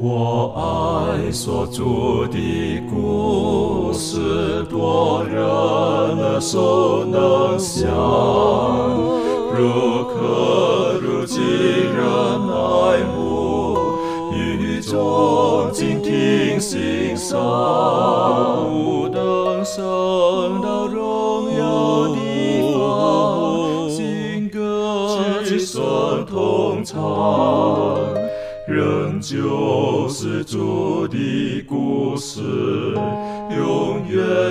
我爱所住的故事，多人耳熟能详，如可如今人爱慕，与众静听心声，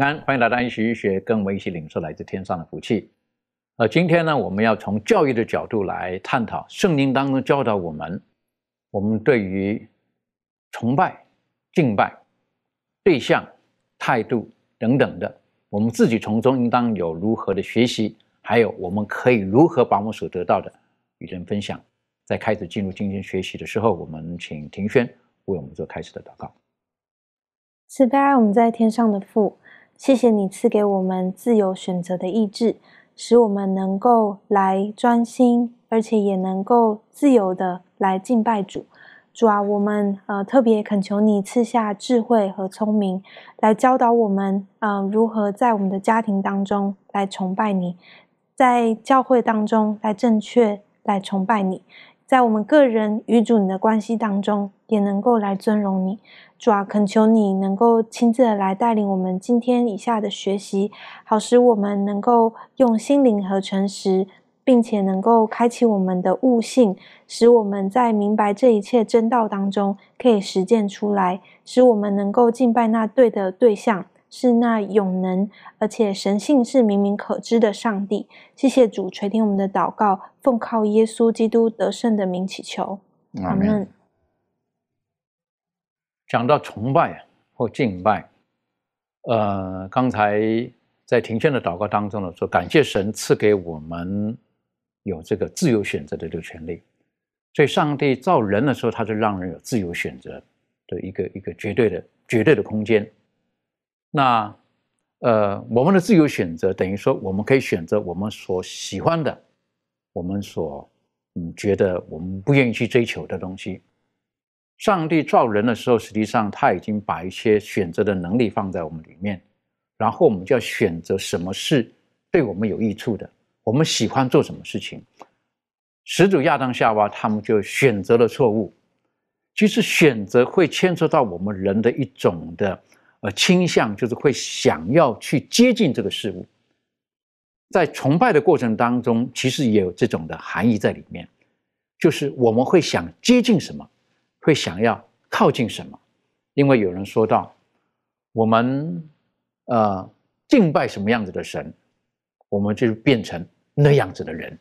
安，欢迎来到一起学，跟我们一起领受来自天上的福气。呃，今天呢，我们要从教育的角度来探讨圣经当中教导我们，我们对于崇拜、敬拜对象、态度等等的，我们自己从中应当有如何的学习，还有我们可以如何把我们所得到的与人分享。在开始进入今天学习的时候，我们请庭轩为我们做开始的祷告。慈悲我们在天上的父，谢谢你赐给我们自由选择的意志，使我们能够来专心，而且也能够自由的来敬拜主。主啊，我们呃特别恳求你赐下智慧和聪明，来教导我们，嗯、如何在我们的家庭当中来崇拜你，在教会当中来正确来崇拜你，在我们个人与主你的关系当中，也能够来尊荣你。主啊，恳求你能够亲自的来带领我们今天以下的学习，好使我们能够用心灵和诚实，并且能够开启我们的悟性，使我们在明白这一切真道当中可以实践出来，使我们能够敬拜那对的对象，是那永能而且神性是明明可知的上帝。谢谢主垂听我们的祷告，奉靠耶稣基督得胜的名祈求，阿门。讲到崇拜或敬拜，呃，刚才在庭轩的祷告当中呢，说感谢神赐给我们有这个自由选择的这个权利。所以，上帝造人的时候，他就让人有自由选择的一个一个绝对的绝对的空间。那呃，我们的自由选择等于说，我们可以选择我们所喜欢的，我们所嗯觉得我们不愿意去追求的东西。上帝造人的时候，实际上他已经把一些选择的能力放在我们里面，然后我们就要选择什么是对我们有益处的，我们喜欢做什么事情。始祖亚当夏娃他们就选择了错误。其实选择会牵涉到我们人的一种的呃倾向，就是会想要去接近这个事物。在崇拜的过程当中，其实也有这种的含义在里面，就是我们会想接近什么。会想要靠近什么？因为有人说到，我们呃敬拜什么样子的神，我们就变成那样子的人。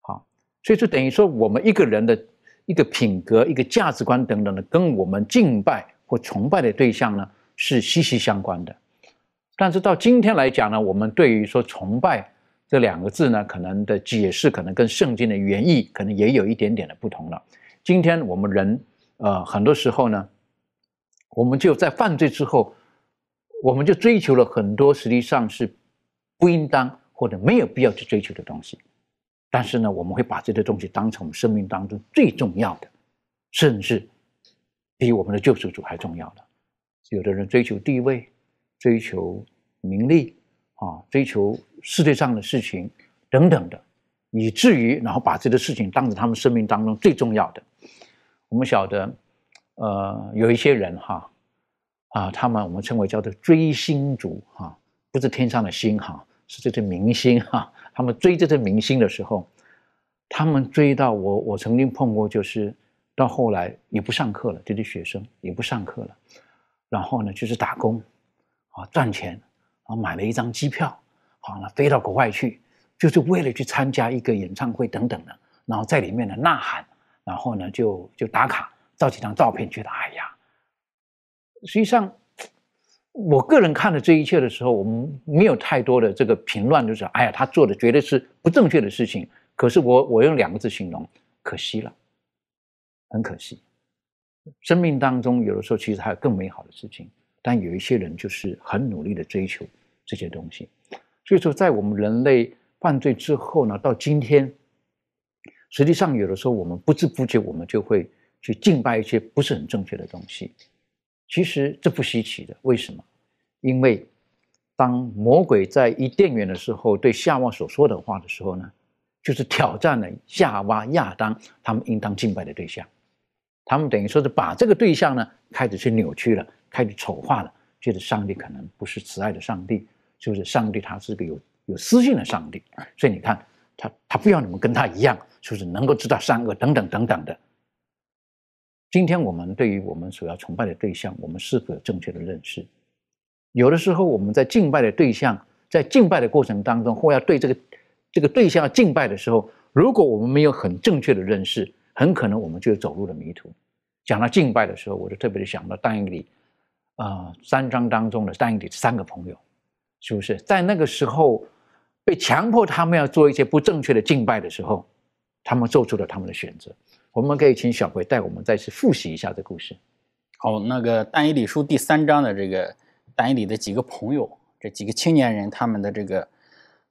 好，所以就等于说，我们一个人的一个品格、一个价值观等等的，跟我们敬拜或崇拜的对象呢是息息相关的。但是到今天来讲呢，我们对于说崇拜这两个字呢，可能的解释可能跟圣经的原意可能也有一点点的不同了。今天我们人。呃，很多时候呢，我们就在犯罪之后，我们就追求了很多实际上是不应当或者没有必要去追求的东西。但是呢，我们会把这些东西当成我们生命当中最重要的，甚至比我们的救世主还重要的。有的人追求地位，追求名利啊，追求世界上的事情等等的，以至于然后把这个事情当成他们生命当中最重要的。我们晓得，呃，有一些人哈，啊，他们我们称为叫做追星族哈，不是天上的星哈，是这些明星哈。他们追这些明星的时候，他们追到我，我曾经碰过，就是到后来也不上课了，这些学生也不上课了，然后呢，就是打工，啊，赚钱，然后买了一张机票，好了，飞到国外去，就是为了去参加一个演唱会等等的，然后在里面呢呐喊。然后呢，就就打卡，照几张照片，觉得哎呀，实际上我个人看了这一切的时候，我们没有太多的这个评论，就是哎呀，他做的绝对是不正确的事情。可是我我用两个字形容，可惜了，很可惜。生命当中有的时候其实还有更美好的事情，但有一些人就是很努力的追求这些东西。所以说，在我们人类犯罪之后呢，到今天，实际上有的时候我们不知不觉我们就会去敬拜一些不是很正确的东西。其实这不稀奇的，为什么？因为当魔鬼在伊甸园的时候对夏娃所说的话的时候呢，就是挑战了夏娃、亚当他们应当敬拜的对象。他们等于说是把这个对象呢开始去扭曲了，开始丑化了，觉得上帝可能不是慈爱的上帝，就是上帝他是个有有私性的上帝。所以你看，他他不要你们跟他一样，就是能够知道善恶等等等等的。今天我们对于我们所要崇拜的对象，我们是否有正确的认识？有的时候我们在敬拜的对象，在敬拜的过程当中，或要对这个这个对象要敬拜的时候，如果我们没有很正确的认识，很可能我们就走入了迷途。讲到敬拜的时候，我就特别的想到但以理啊三章当中的但以理三个朋友，是不是在那个时候被强迫他们要做一些不正确的敬拜的时候，他们做出了他们的选择？我们可以请小葵带我们再次复习一下这故事。好，那个但以理书第三章的这个但以理的几个朋友，这几个青年人，他们的这个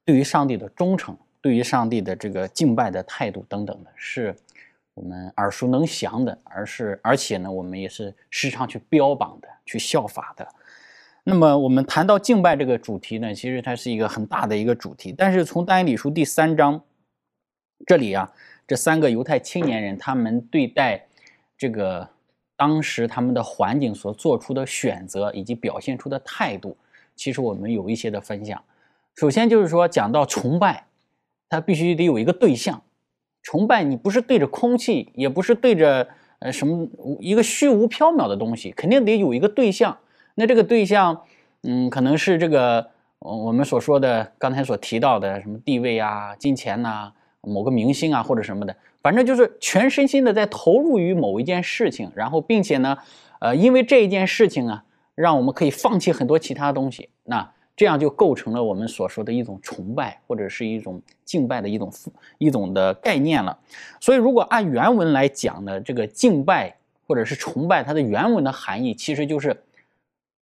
对于上帝的忠诚，对于上帝的这个敬拜的态度等等的，是。我们耳熟能详的，而是而且呢，我们也是时常去标榜的、去效法的。那么，我们谈到敬拜这个主题呢，其实它是一个很大的一个主题。但是从但以理书第三章这里啊，这三个犹太青年人他们对待这个当时他们的环境所做出的选择以及表现出的态度，其实我们有一些的分享。首先就是说，讲到崇拜，它必须得有一个对象。崇拜你不是对着空气，也不是对着呃什么一个虚无缥缈的东西，肯定得有一个对象。那这个对象，嗯，可能是这个我们所说的刚才所提到的什么地位啊、金钱呐、某个明星啊或者什么的，反正就是全身心的在投入于某一件事情，然后并且呢，呃，因为这一件事情啊，让我们可以放弃很多其他东西。那。这样就构成了我们所说的一种崇拜，或者是一种敬拜的一种一种的概念了。所以，如果按原文来讲呢，这个敬拜或者是崇拜，它的原文的含义其实就是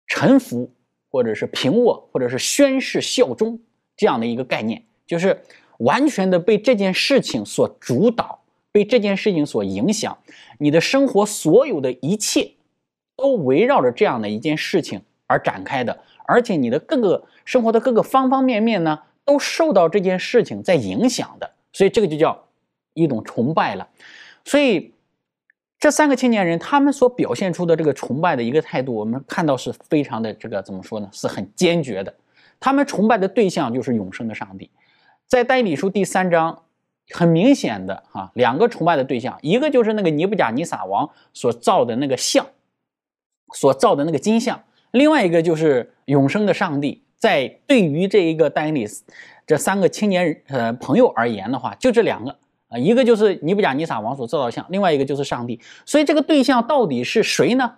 臣服，或者是平卧，或者是宣誓效忠这样的一个概念，就是完全的被这件事情所主导，被这件事情所影响，你的生活所有的一切都围绕着这样的一件事情而展开的。而且你的各个生活的各个方方面面呢，都受到这件事情在影响的，所以这个就叫一种崇拜了。所以这三个青年人他们所表现出的这个崇拜的一个态度，我们看到是非常的这个怎么说呢？是很坚决的。他们崇拜的对象就是永生的上帝。在但以理书第三章，很明显的哈，两个崇拜的对象，一个就是那个尼布甲尼撒王所造的那个像，所造的那个金像。另外一个就是永生的上帝，在对于这一个丹尼斯这三个青年呃朋友而言的话，就这两个啊，一个就是尼布甲尼撒王所造的像，另外一个就是上帝。所以这个对象到底是谁呢？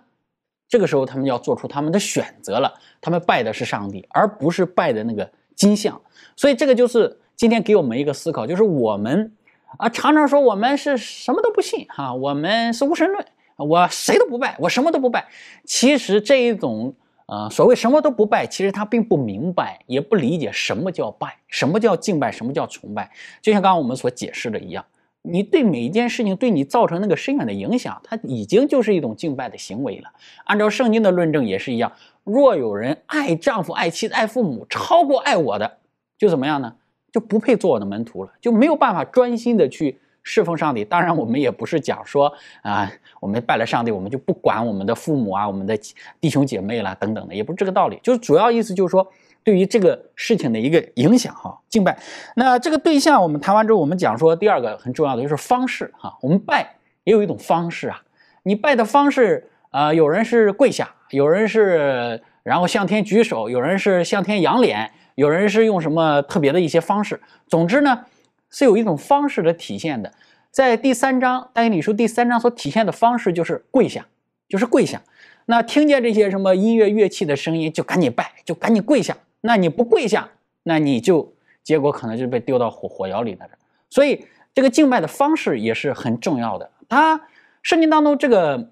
这个时候他们要做出他们的选择了，他们拜的是上帝，而不是拜的那个金像。所以这个就是今天给我们一个思考，就是我们啊常常说我们是什么都不信哈，我们是无神论，我谁都不拜，我什么都不拜。其实这一种。啊，所谓什么都不拜，其实他并不明白，也不理解什么叫拜，什么叫敬拜，什么叫崇拜。就像刚刚我们所解释的一样，你对每一件事情对你造成那个深远的影响，它已经就是一种敬拜的行为了。按照圣经的论证也是一样，若有人爱丈夫、爱妻子、爱父母超过爱我的，就怎么样呢？就不配做我的门徒了，就没有办法专心的去。侍奉上帝，当然我们也不是讲说啊，我们拜了上帝，我们就不管我们的父母啊、我们的弟兄姐妹啦等等的，也不是这个道理。就是主要意思就是说，对于这个事情的一个影响哈，敬拜。那这个对象我们谈完之后，我们讲说第二个很重要的就是方式哈，我们拜也有一种方式啊。你拜的方式啊，有人是跪下，有人是然后向天举手，有人是向天仰脸，有人是用什么特别的一些方式。总之呢。是有一种方式的体现的，在第三章但以理书第三章所体现的方式就是跪下，就是跪下。那听见这些什么音乐乐器的声音，就赶紧拜，就赶紧跪下。那你不跪下，那你就结果可能就被丢到火火窑里了。所以这个敬拜的方式也是很重要的。它圣经当中这个。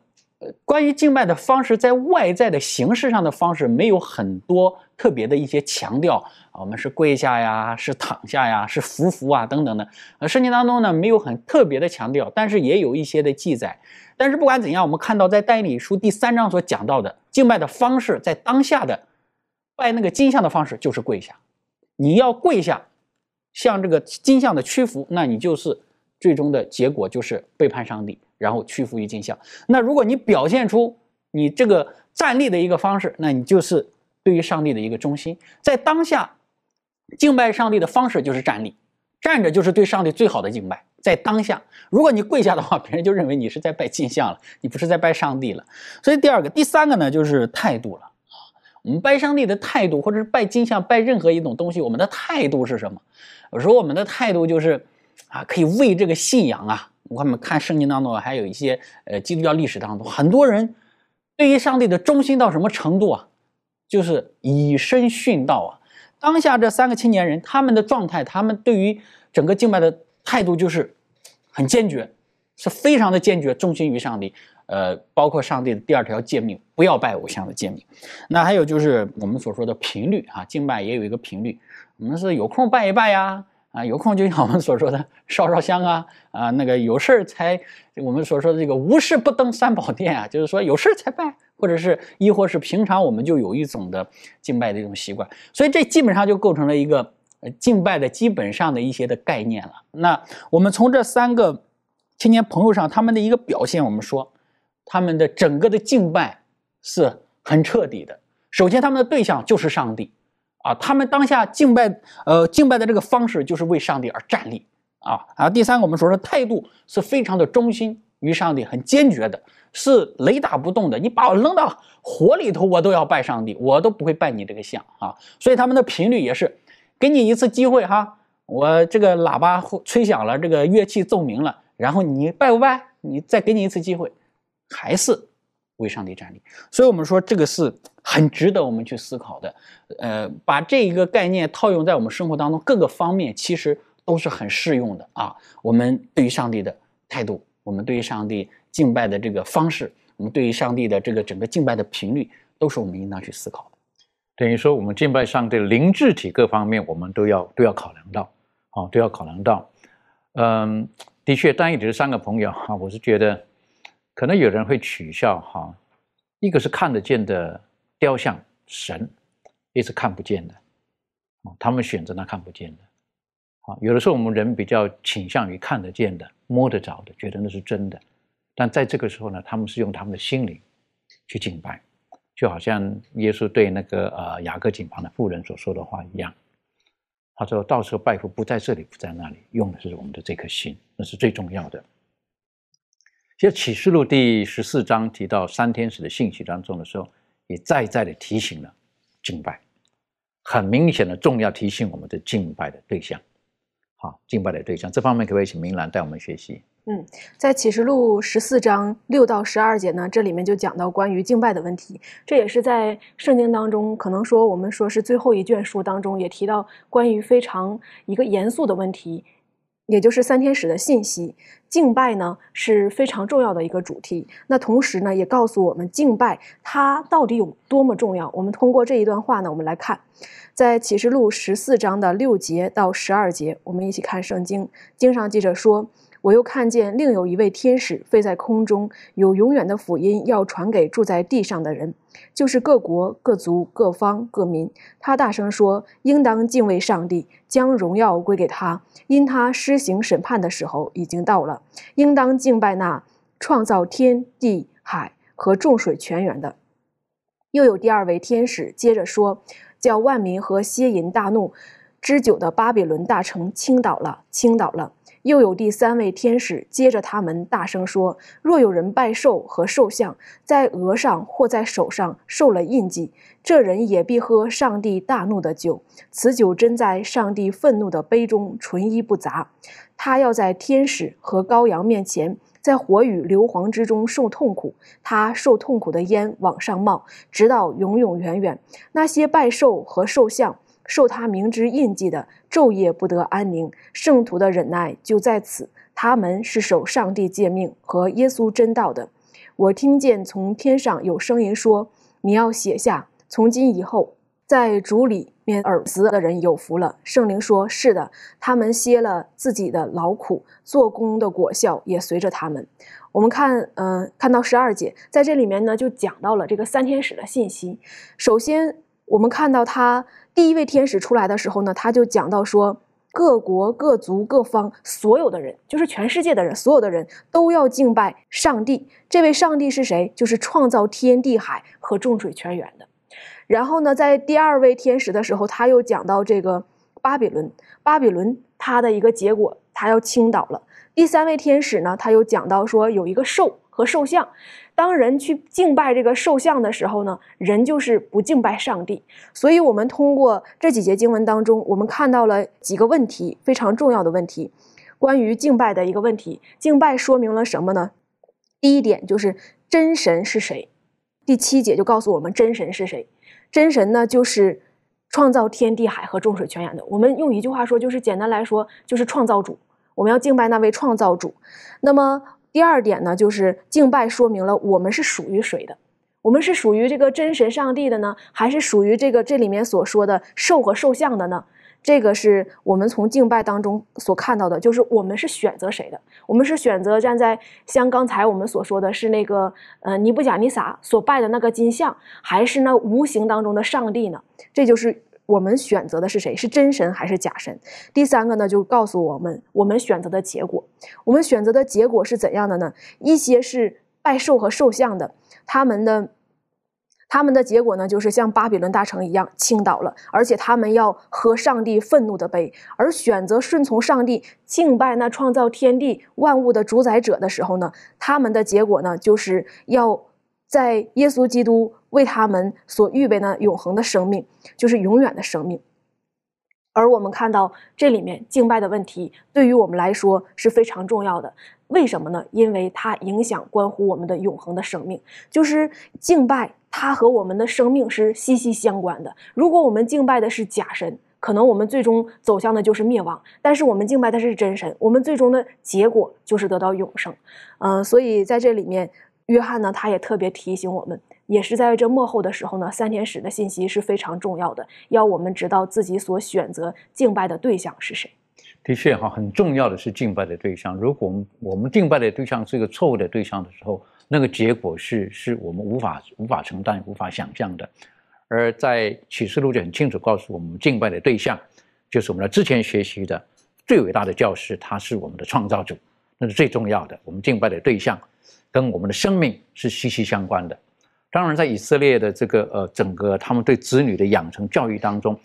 关于敬拜的方式，在外在的形式上的方式没有很多特别的一些强调，我们是跪下呀，是躺下呀，是伏伏啊等等的。呃，圣经当中呢没有很特别的强调，但是也有一些的记载。但是不管怎样，我们看到在代理书第三章所讲到的敬拜的方式，在当下的拜那个金像的方式就是跪下。你要跪下，向这个金像的屈服，那你就是最终的结果就是背叛上帝。然后屈服于镜像。那如果你表现出你这个站立的一个方式，那你就是对于上帝的一个忠心。在当下敬拜上帝的方式就是站立，站着就是对上帝最好的敬拜。在当下，如果你跪下的话，别人就认为你是在拜镜像了，你不是在拜上帝了。所以第二个、第三个呢，就是态度了。我们拜上帝的态度，或者是拜镜像、拜任何一种东西，我们的态度是什么？有时候我们的态度就是啊，可以为这个信仰啊。我们看圣经当中，还有一些呃基督教历史当中，很多人对于上帝的忠心到什么程度啊？就是以身殉道啊！当下这三个青年人，他们的状态，他们对于整个敬拜的态度就是很坚决，是非常的坚决，忠心于上帝。呃，包括上帝的第二条诫命，不要拜偶像的诫命。那还有就是我们所说的频率啊，敬拜也有一个频率，我们是有空拜一拜呀。啊有空就像我们所说的烧烧香啊，啊，那个有事儿才我们所说的这个无事不登三宝殿啊，就是说有事儿才拜，或者是亦或是平常我们就有一种的敬拜的一种习惯，所以这基本上就构成了一个敬拜的基本上的一些的概念了。那我们从这三个青年朋友上他们的一个表现，我们说他们的整个的敬拜是很彻底的。首先，他们的对象就是上帝。啊，他们当下敬拜，呃，敬拜的这个方式就是为上帝而站立啊。啊，第三个，我们说说态度是非常的忠心于上帝，很坚决的，是雷打不动的。你把我扔到火里头，我都要拜上帝，我都不会拜你这个像啊。所以他们的频率也是，给你一次机会哈，我这个喇叭吹响了，这个乐器奏鸣了，然后你拜不拜？你再给你一次机会，还是为上帝站立。所以我们说这个是。很值得我们去思考的，呃，把这一个概念套用在我们生活当中各个方面，其实都是很适用的啊。我们对于上帝的态度，我们对于上帝敬拜的这个方式，我们对于上帝的这个整个敬拜的频率，都是我们应当去思考的。等于说，我们敬拜上帝灵智体各方面，我们都要都要考量到，啊，都要考量到。嗯，的确，单一只是三个朋友哈，我是觉得，可能有人会取笑哈，一个是看得见的。雕像神也是看不见的，啊，他们选择那看不见的，啊，有的时候我们人比较倾向于看得见的、摸得着的，觉得那是真的，但在这个时候呢，他们是用他们的心灵去敬拜，就好像耶稣对那个呃雅各井旁的妇人所说的话一样，他说到时候拜父不在这里，不在那里，用的是我们的这颗心，那是最重要的。其实启示录第十四章提到三天使的信息当中的时候。也再再的提醒了敬拜，很明显的重要提醒我们的敬拜的对象，好，敬拜的对象这方面可不可以请明兰带我们学习？嗯，在启示录十四章六到十二节呢，这里面就讲到关于敬拜的问题，这也是在圣经当中，可能说我们说是最后一卷书当中也提到关于非常一个严肃的问题。也就是三天使的信息，敬拜呢是非常重要的一个主题。那同时呢，也告诉我们敬拜它到底有多么重要。我们通过这一段话呢，我们来看，在启示录十四章的六节到十二节，我们一起看圣经。经上记着说。我又看见另有一位天使飞在空中，有永远的福音要传给住在地上的人，就是各国、各族、各方、各民。他大声说：“应当敬畏上帝，将荣耀归给他，因他施行审判的时候已经到了。应当敬拜那创造天地海和众水泉源的。”又有第二位天使接着说：“叫万民和邪淫大怒之久的巴比伦大城倾倒了，倾倒了。”又有第三位天使接着他们大声说：“若有人拜兽和兽像，在额上或在手上受了印记，这人也必喝上帝大怒的酒。此酒真在上帝愤怒的杯中，纯一不杂。他要在天使和羔羊面前。”在火与硫磺之中受痛苦，他受痛苦的烟往上冒，直到永永远远。那些拜兽和兽像、受他明知印记的，昼夜不得安宁。圣徒的忍耐就在此，他们是守上帝诫命和耶稣真道的。我听见从天上有声音说：“你要写下，从今以后。”在主里面而死的人有福了。圣灵说：“是的，他们歇了自己的劳苦，做工的果效也随着他们。”我们看，嗯，看到十二节，在这里面呢，就讲到了这个三天使的信息。首先，我们看到他第一位天使出来的时候呢，他就讲到说，各国、各族、各方所有的人，就是全世界的人，所有的人都要敬拜上帝。这位上帝是谁？就是创造天地海和众水泉源的。然后呢，在第二位天使的时候，他又讲到这个巴比伦，巴比伦它的一个结果，他要倾倒了。第三位天使呢，他又讲到说有一个兽和兽像，当人去敬拜这个兽像的时候呢，人就是不敬拜上帝。所以，我们通过这几节经文当中，我们看到了几个问题，非常重要的问题，关于敬拜的一个问题。敬拜说明了什么呢？第一点就是真神是谁。第七节就告诉我们真神是谁。真神呢，就是创造天地海和众水泉源的。我们用一句话说，就是简单来说，就是创造主。我们要敬拜那位创造主。那么第二点呢，就是敬拜说明了我们是属于谁的？我们是属于这个真神上帝的呢，还是属于这个这里面所说的兽和兽像的呢？这个是我们从敬拜当中所看到的，就是我们是选择谁的？我们是选择站在像刚才我们所说的是那个呃尼布甲尼撒所拜的那个金像，还是那无形当中的上帝呢？这就是我们选择的是谁？是真神还是假神？第三个呢，就告诉我们我们选择的结果。我们选择的结果是怎样的呢？一些是拜兽和兽像的，他们的。他们的结果呢，就是像巴比伦大城一样倾倒了，而且他们要喝上帝愤怒的杯。而选择顺从上帝、敬拜那创造天地万物的主宰者的时候呢，他们的结果呢，就是要在耶稣基督为他们所预备的永恒的生命，就是永远的生命。而我们看到这里面敬拜的问题，对于我们来说是非常重要的。为什么呢？因为它影响关乎我们的永恒的生命，就是敬拜。它和我们的生命是息息相关的。如果我们敬拜的是假神，可能我们最终走向的就是灭亡；但是我们敬拜的是真神，我们最终的结果就是得到永生。嗯，所以在这里面，约翰呢，他也特别提醒我们，也是在这幕后的时候呢，三天使的信息是非常重要的，要我们知道自己所选择敬拜的对象是谁。的确哈，很重要的是敬拜的对象。如果我们我们敬拜的对象是一个错误的对象的时候，那个结果是是我们无法无法承担、无法想象的，而在启示录就很清楚告诉我们，敬拜的对象就是我们的之前学习的最伟大的教师，他是我们的创造主，那是最重要的。我们敬拜的对象跟我们的生命是息息相关的。当然，在以色列的这个呃整个他们对子女的养成教育当中，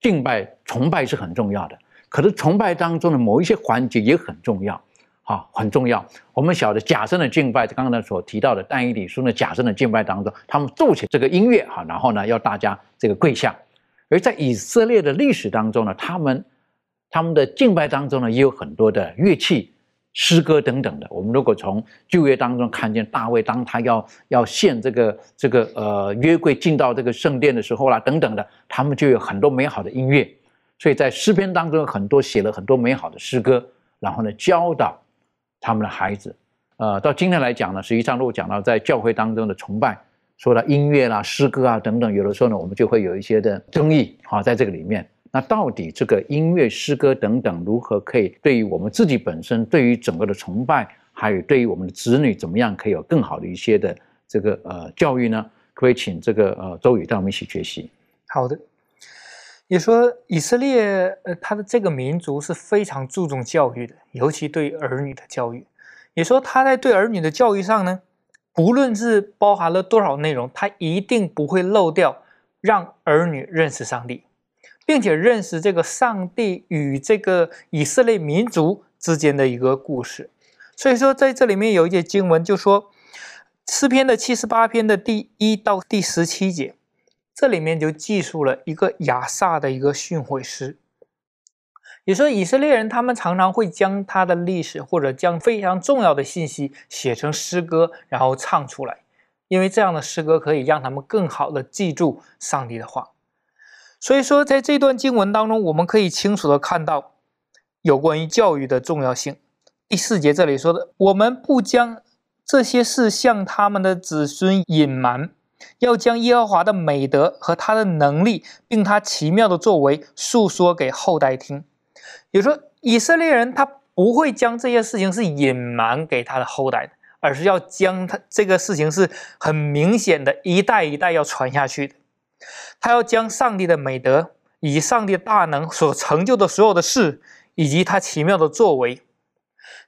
敬拜崇拜是很重要的，可是崇拜当中的某一些环节也很重要。好，很重要。我们晓得假神的敬拜，刚刚所提到的但以理书的假神的敬拜当中，他们奏起这个音乐哈，然后呢，要大家这个跪下。而在以色列的历史当中呢，他们他们的敬拜当中呢，也有很多的乐器、诗歌等等的。我们如果从旧约当中看见大卫，当他要要献这个这个呃约柜进到这个圣殿的时候啦，等等的，他们就有很多美好的音乐。所以在诗篇当中，很多写了很多美好的诗歌，然后呢，教导。他们的孩子，呃，到今天来讲呢，实际上如果讲到在教会当中的崇拜，说到音乐啦、诗歌啊等等，有的时候呢，我们就会有一些的争议啊，在这个里面，那到底这个音乐、诗歌等等，如何可以对于我们自己本身，对于整个的崇拜，还有对于我们的子女，怎么样可以有更好的一些的这个呃教育呢？可以请这个呃周宇带我们一起学习。好的。也说以色列，呃，他的这个民族是非常注重教育的，尤其对儿女的教育。也说他在对儿女的教育上呢，不论是包含了多少内容，他一定不会漏掉让儿女认识上帝，并且认识这个上帝与这个以色列民族之间的一个故事。所以说，在这里面有一节经文就说，诗篇的七十八篇的第一到第十七节，这里面就记述了一个亚萨的一个训诲诗。也说以色列人他们常常会将他的历史或者将非常重要的信息写成诗歌，然后唱出来，因为这样的诗歌可以让他们更好的记住上帝的话。所以说，在这段经文当中，我们可以清楚的看到有关于教育的重要性。第四节这里说的，我们不将这些事向他们的子孙隐瞒，要将耶和华的美德和他的能力，并他奇妙的作为诉说给后代听。也说，以色列人他不会将这些事情是隐瞒给他的后代的，而是要将他这个事情是很明显的，一代一代要传下去的。他要将上帝的美德以及上帝大能所成就的所有的事，以及他奇妙的作为，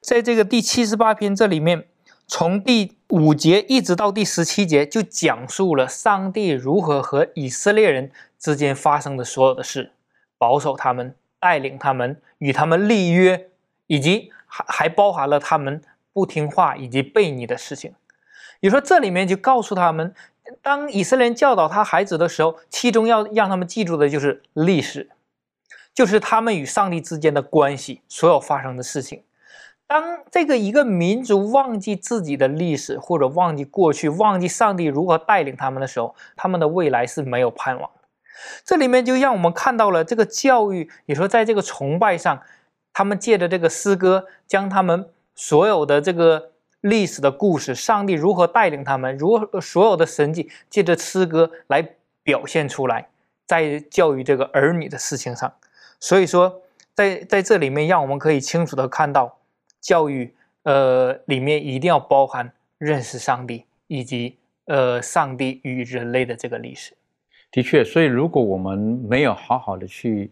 在这个第七十八篇这里面，从第五节一直到第十七节，就讲述了上帝如何和以色列人之间发生的所有的事，保守他们，带领他们，与他们立约，以及还还包含了他们不听话以及悖逆的事情。也说这里面就告诉他们。当以色列人教导他孩子的时候，其中要让他们记住的就是历史，就是他们与上帝之间的关系，所有发生的事情。当这个一个民族忘记自己的历史，或者忘记过去，忘记上帝如何带领他们的时候，他们的未来是没有盼望的。这里面就让我们看到了这个教育，也说在这个崇拜上，他们借着这个诗歌，将他们所有的这个。历史的故事，上帝如何带领他们，如何所有的神迹，借着诗歌来表现出来，在教育这个儿女的事情上。所以说，在在这里面，让我们可以清楚的看到，教育呃里面一定要包含认识上帝，以及呃上帝与人类的这个历史。的确，所以如果我们没有好好的去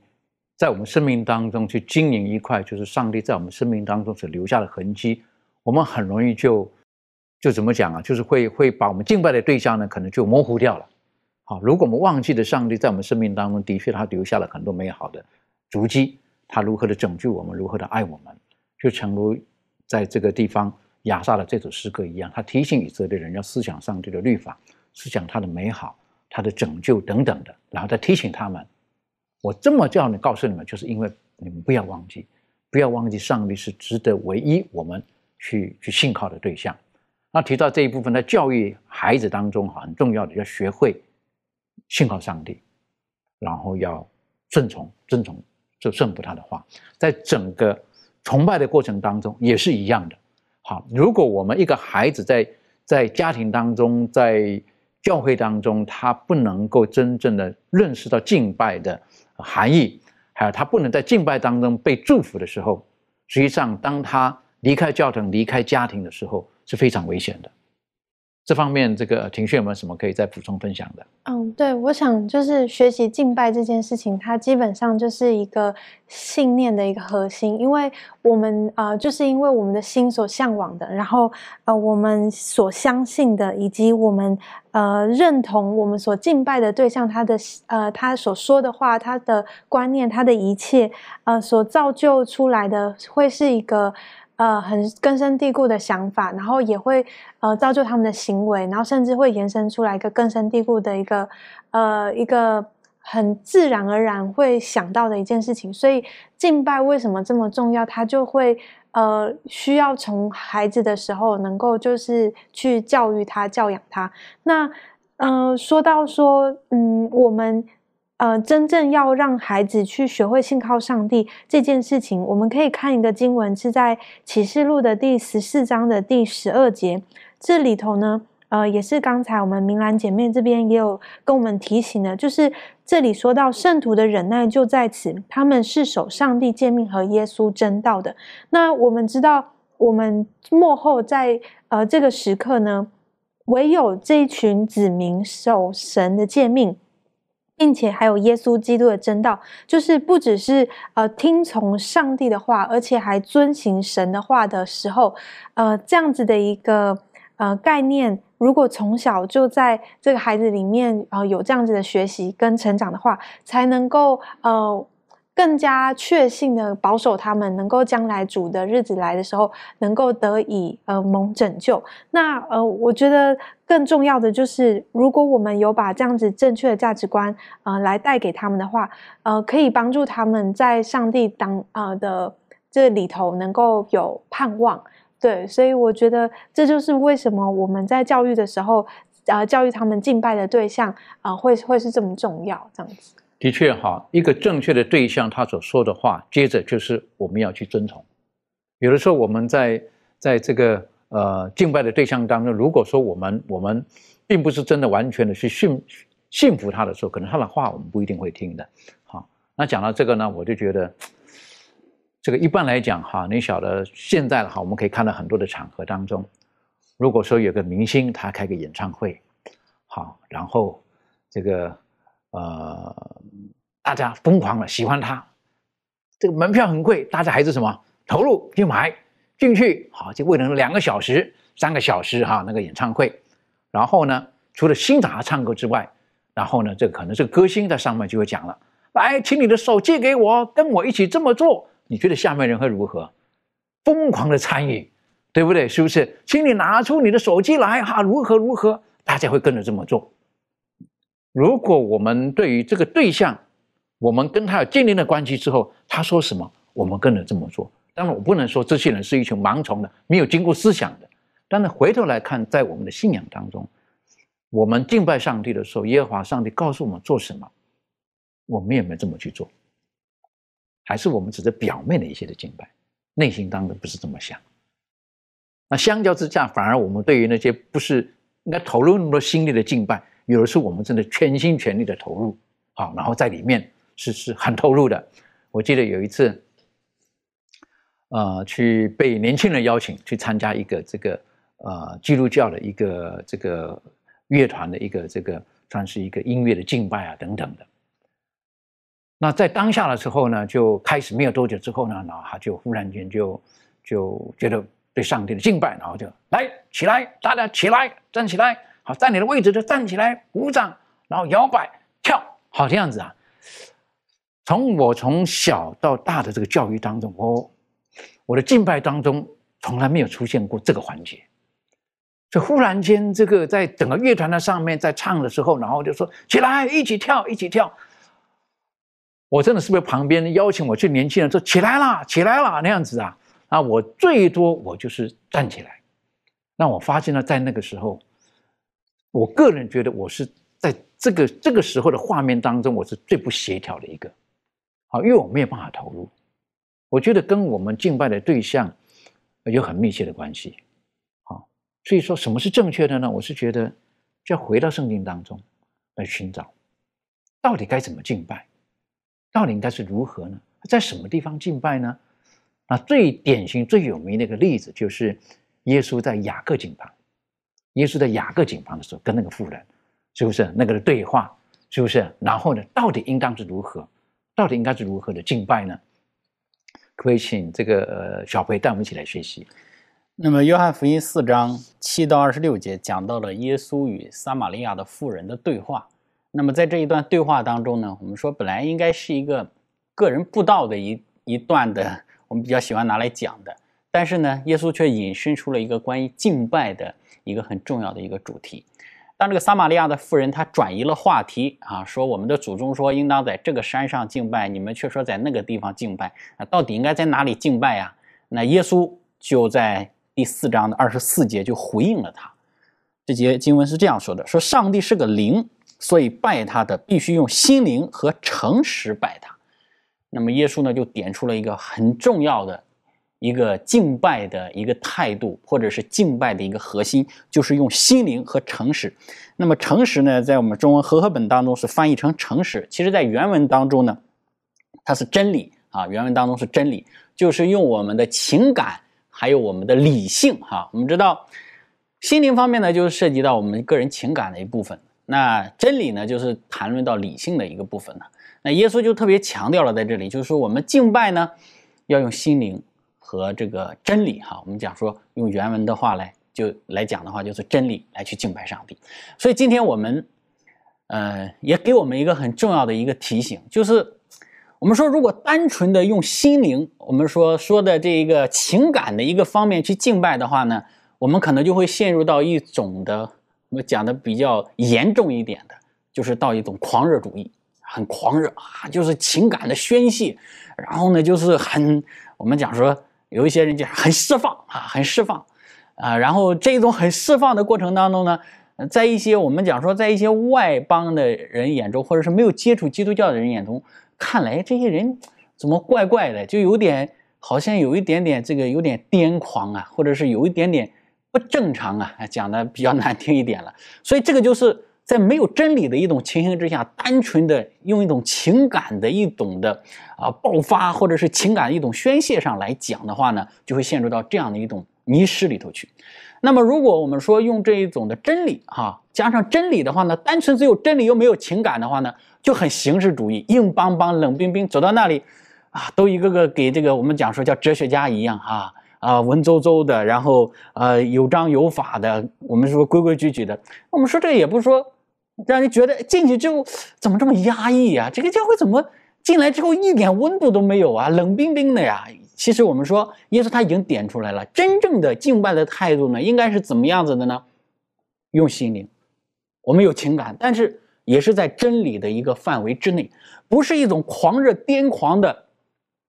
在我们生命当中去经营一块，就是上帝在我们生命当中所留下的痕迹。我们很容易就就怎么讲啊？就是会会把我们敬拜的对象呢，可能就模糊掉了。好，如果我们忘记了上帝在我们生命当中的确他留下了很多美好的足迹，他如何的拯救我们，如何的爱我们，就诚如在这个地方亚萨的这首诗歌一样，他提醒以色列人要思想上帝的律法，思想他的美好，他的拯救等等的，然后再提醒他们：我这么叫你告诉你们，就是因为你们不要忘记，不要忘记上帝是值得唯一我们。去去信靠的对象，那提到这一部分，在教育孩子当中，很重要的要学会信靠上帝，然后要顺从、遵从、就顺服他的话。在整个崇拜的过程当中，也是一样的。好，如果我们一个孩子在在家庭当中，在教会当中，他不能够真正的认识到敬拜的含义，还有他不能在敬拜当中被祝福的时候，实际上当他。离开教堂、离开家庭的时候是非常危险的。这方面，这个庭训有没有什么可以再补充分享的？嗯，对，我想就是学习敬拜这件事情，它基本上就是一个信念的一个核心，因为我们啊，就是因为我们的心所向往的，然后呃，我们所相信的，以及我们呃认同我们所敬拜的对象，他的呃他所说的话，他的观念，他的一切呃所造就出来的，会是一个。呃，很根深蒂固的想法，然后也会呃造就他们的行为，然后甚至会延伸出来一个根深蒂固的一个呃一个很自然而然会想到的一件事情。所以敬拜为什么这么重要？他就会呃需要从孩子的时候能够就是去教育他、教养他。那嗯，说到说嗯，我们。呃，真正要让孩子去学会信靠上帝这件事情，我们可以看一个经文，是在启示录的第十四章的第十二节。这里头呢，呃，也是刚才我们明兰姐妹这边也有跟我们提醒的，就是这里说到圣徒的忍耐就在此，他们是守上帝诫命和耶稣真道的。那我们知道，我们幕后在呃这个时刻呢，唯有这一群子民守神的诫命。并且还有耶稣基督的真道，就是不只是呃听从上帝的话，而且还遵行神的话的时候，呃，这样子的一个呃概念，如果从小就在这个孩子里面呃有这样子的学习跟成长的话，才能够呃更加确信的保守他们，能够将来主的日子来的时候，能够得以呃蒙拯救。那呃，我觉得更重要的就是，如果我们有把这样子正确的价值观呃来带给他们的话，呃，可以帮助他们在上帝当呃的这里头能够有盼望。对，所以我觉得这就是为什么我们在教育的时候，呃，教育他们敬拜的对象啊，会会是这么重要，这样子。的确哈，一个正确的对象，他所说的话，接着就是我们要去遵从。有的时候我们在在这个呃敬拜的对象当中，如果说我们我们并不是真的完全的去信信服他的时候，可能他的话我们不一定会听的。好，那讲到这个呢，我就觉得这个一般来讲哈，你晓得现在的哈，我们可以看到很多的场合当中，如果说有个明星他开个演唱会，好，然后这个。呃，大家疯狂的喜欢他，这个门票很贵，大家还是什么投入去买进去，好就为了两个小时、三个小时哈那个演唱会，然后呢，除了欣赏他唱歌之外，然后呢，这可能这个歌星在上面就会讲了，来，请你的手借给我，跟我一起这么做，你觉得下面人会如何？疯狂的参与，对不对？是不是？请你拿出你的手机来哈，如何如何？大家会跟着这么做。如果我们对于这个对象，我们跟他有建立的关系之后，他说什么，我们跟着这么做。当然，我不能说这些人是一群盲从的，没有经过思想的。但是回头来看，在我们的信仰当中，我们敬拜上帝的时候，耶和华上帝告诉我们做什么，我们也没这么去做，还是我们只是表面的一些的敬拜，内心当中不是这么想。那相较之下，反而我们对于那些不是应该投入那么多心力的敬拜。有的是我们真的全心全力的投入，好，然后在里面是是很投入的。我记得有一次，呃，去被年轻人邀请去参加一个这个呃基督教的一个这个乐团的一个这个算是一个音乐的敬拜啊等等的。那在当下的时候呢，就开始没有多久之后呢，然后他就忽然间就就觉得对上帝的敬拜，然后就来起来，大家起来，站起来。好，在你的位置就站起来，鼓掌，然后摇摆跳，好这样子啊。从我从小到大的这个教育当中，我我的敬拜当中从来没有出现过这个环节。就忽然间，这个在整个乐团的上面在唱的时候，然后就说起来，一起跳，一起跳。我真的是被旁边邀请我去年轻人说起来啦，起来啦那样子啊？啊，我最多我就是站起来。那我发现了，在那个时候。我个人觉得，我是在这个这个时候的画面当中，我是最不协调的一个，好，因为我没有办法投入。我觉得跟我们敬拜的对象有很密切的关系，好，所以说什么是正确的呢？我是觉得，就要回到圣经当中来寻找，到底该怎么敬拜，到底应该是如何呢？在什么地方敬拜呢？那最典型、最有名的一个例子，就是耶稣在雅各井旁。耶稣在雅各井旁的时候，跟那个妇人，是不是那个的对话？是不是？然后呢，到底应当是如何？到底应该是如何的敬拜呢？可不可以请这个呃小培带我们一起来学习？那么，约翰福音四章七到二十六节讲到了耶稣与撒玛利亚的妇人的对话。那么，在这一段对话当中呢，我们说本来应该是一个个人布道的一一段的，我们比较喜欢拿来讲的，但是呢，耶稣却引申出了一个关于敬拜的。一个很重要的一个主题，当这个撒玛利亚的妇人她转移了话题啊，说我们的祖宗说应当在这个山上敬拜，你们却说在那个地方敬拜，啊到底应该在哪里敬拜呀？那耶稣就在第四章的二十四节就回应了他。这节经文是这样说的：说上帝是个灵，所以拜他的必须用心灵和诚实拜他。那么耶稣呢就点出了一个很重要的。一个敬拜的一个态度，或者是敬拜的一个核心，就是用心灵和诚实。那么诚实呢，在我们中文和合本当中是翻译成诚实，其实在原文当中呢，它是真理啊。原文当中是真理，就是用我们的情感还有我们的理性哈。我们知道，心灵方面呢，就是涉及到我们个人情感的一部分；那真理呢，就是谈论到理性的一个部分呢。那耶稣就特别强调了在这里，就是说我们敬拜呢，要用心灵。和这个真理哈，我们讲说用原文的话来就来讲的话，就是真理来去敬拜上帝。所以今天我们，呃，也给我们一个很重要的一个提醒，就是我们说，如果单纯的用心灵，我们说说的这一个情感的一个方面去敬拜的话呢，我们可能就会陷入到一种的，我们讲的比较严重一点的，就是到一种狂热主义，很狂热啊，就是情感的宣泄，然后呢，就是很我们讲说有一些人讲很释放啊，很释放啊，然后这种很释放的过程当中呢，在一些我们讲说在一些外邦的人眼中，或者是没有接触基督教的人眼中。看来这些人怎么怪怪的，就有点好像有一点点这个有点癫狂啊，或者是有一点点不正常啊，讲的比较难听一点了。所以这个就是在没有真理的一种情形之下，单纯的用一种情感的一种的啊爆发，或者是情感的一种宣泄上来讲的话呢，就会陷入到这样的一种迷失里头去。那么如果我们说用这一种的真理哈，加上真理的话呢，单纯只有真理又没有情感的话呢？就很形式主义，硬邦邦、冷冰冰，走到那里，啊，都一个个给这个我们讲说叫哲学家一样啊啊，文绉绉的，然后呃有章有法的，我们说规规矩矩的。我们说这也不是说让你觉得进去之后怎么这么压抑啊？这个教会怎么进来之后一点温度都没有啊？冷冰冰的呀。其实我们说，耶稣他已经点出来了，真正的敬拜的态度呢，应该是怎么样子的呢？用心灵，我们有情感，但是。也是在真理的一个范围之内，不是一种狂热癫狂的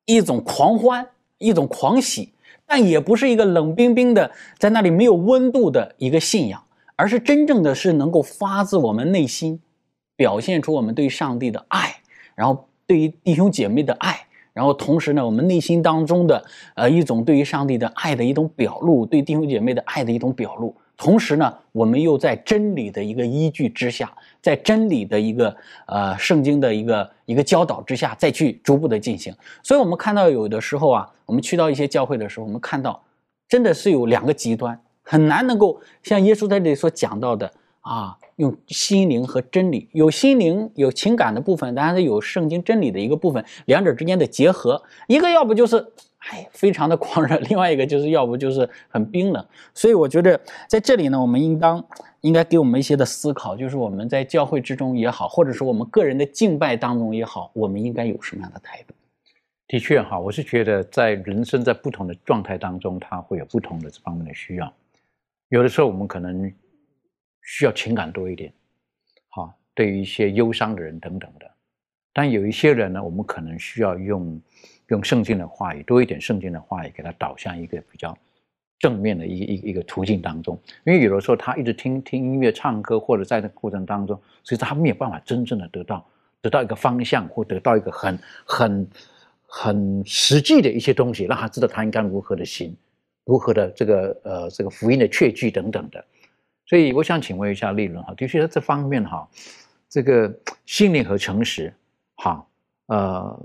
一种狂欢、一种狂喜，但也不是一个冷冰冰的在那里没有温度的一个信仰，而是真正的是能够发自我们内心，表现出我们对上帝的爱，然后对于弟兄姐妹的爱，然后同时呢，我们内心当中的呃一种对于上帝的爱的一种表露，对弟兄姐妹的爱的一种表露。同时呢，我们又在真理的一个依据之下，在真理的一个呃圣经的一个一个教导之下，再去逐步的进行。所以，我们看到有的时候啊，我们去到一些教会的时候，我们看到真的是有两个极端，很难能够像耶稣在这里所讲到的啊，用心灵和真理，有心灵有情感的部分，当然是有圣经真理的一个部分，两者之间的结合，一个要不就是。哎，非常的狂热。另外一个就是要不就是很冰冷，所以我觉得在这里呢，我们应当应该给我们一些的思考，就是我们在教会之中也好，或者是我们个人的敬拜当中也好，我们应该有什么样的态度？的确哈，我是觉得在人生在不同的状态当中，他会有不同的这方面的需要。有的时候我们可能需要情感多一点，哈，对于一些忧伤的人等等的。但有一些人呢，我们可能需要用。用圣经的话语多一点，圣经的话语给他导向一个比较正面的一一一个途径当中。因为有的时候他一直听听音乐、唱歌，或者在那过程当中，所以他没有办法真正的得到得到一个方向，或得到一个很很很实际的一些东西，让他知道他应该如何的行，如何的这个呃这个福音的确据等等的。所以我想请问一下利润哈，的确在这方面哈，这个心灵和诚实，哈呃。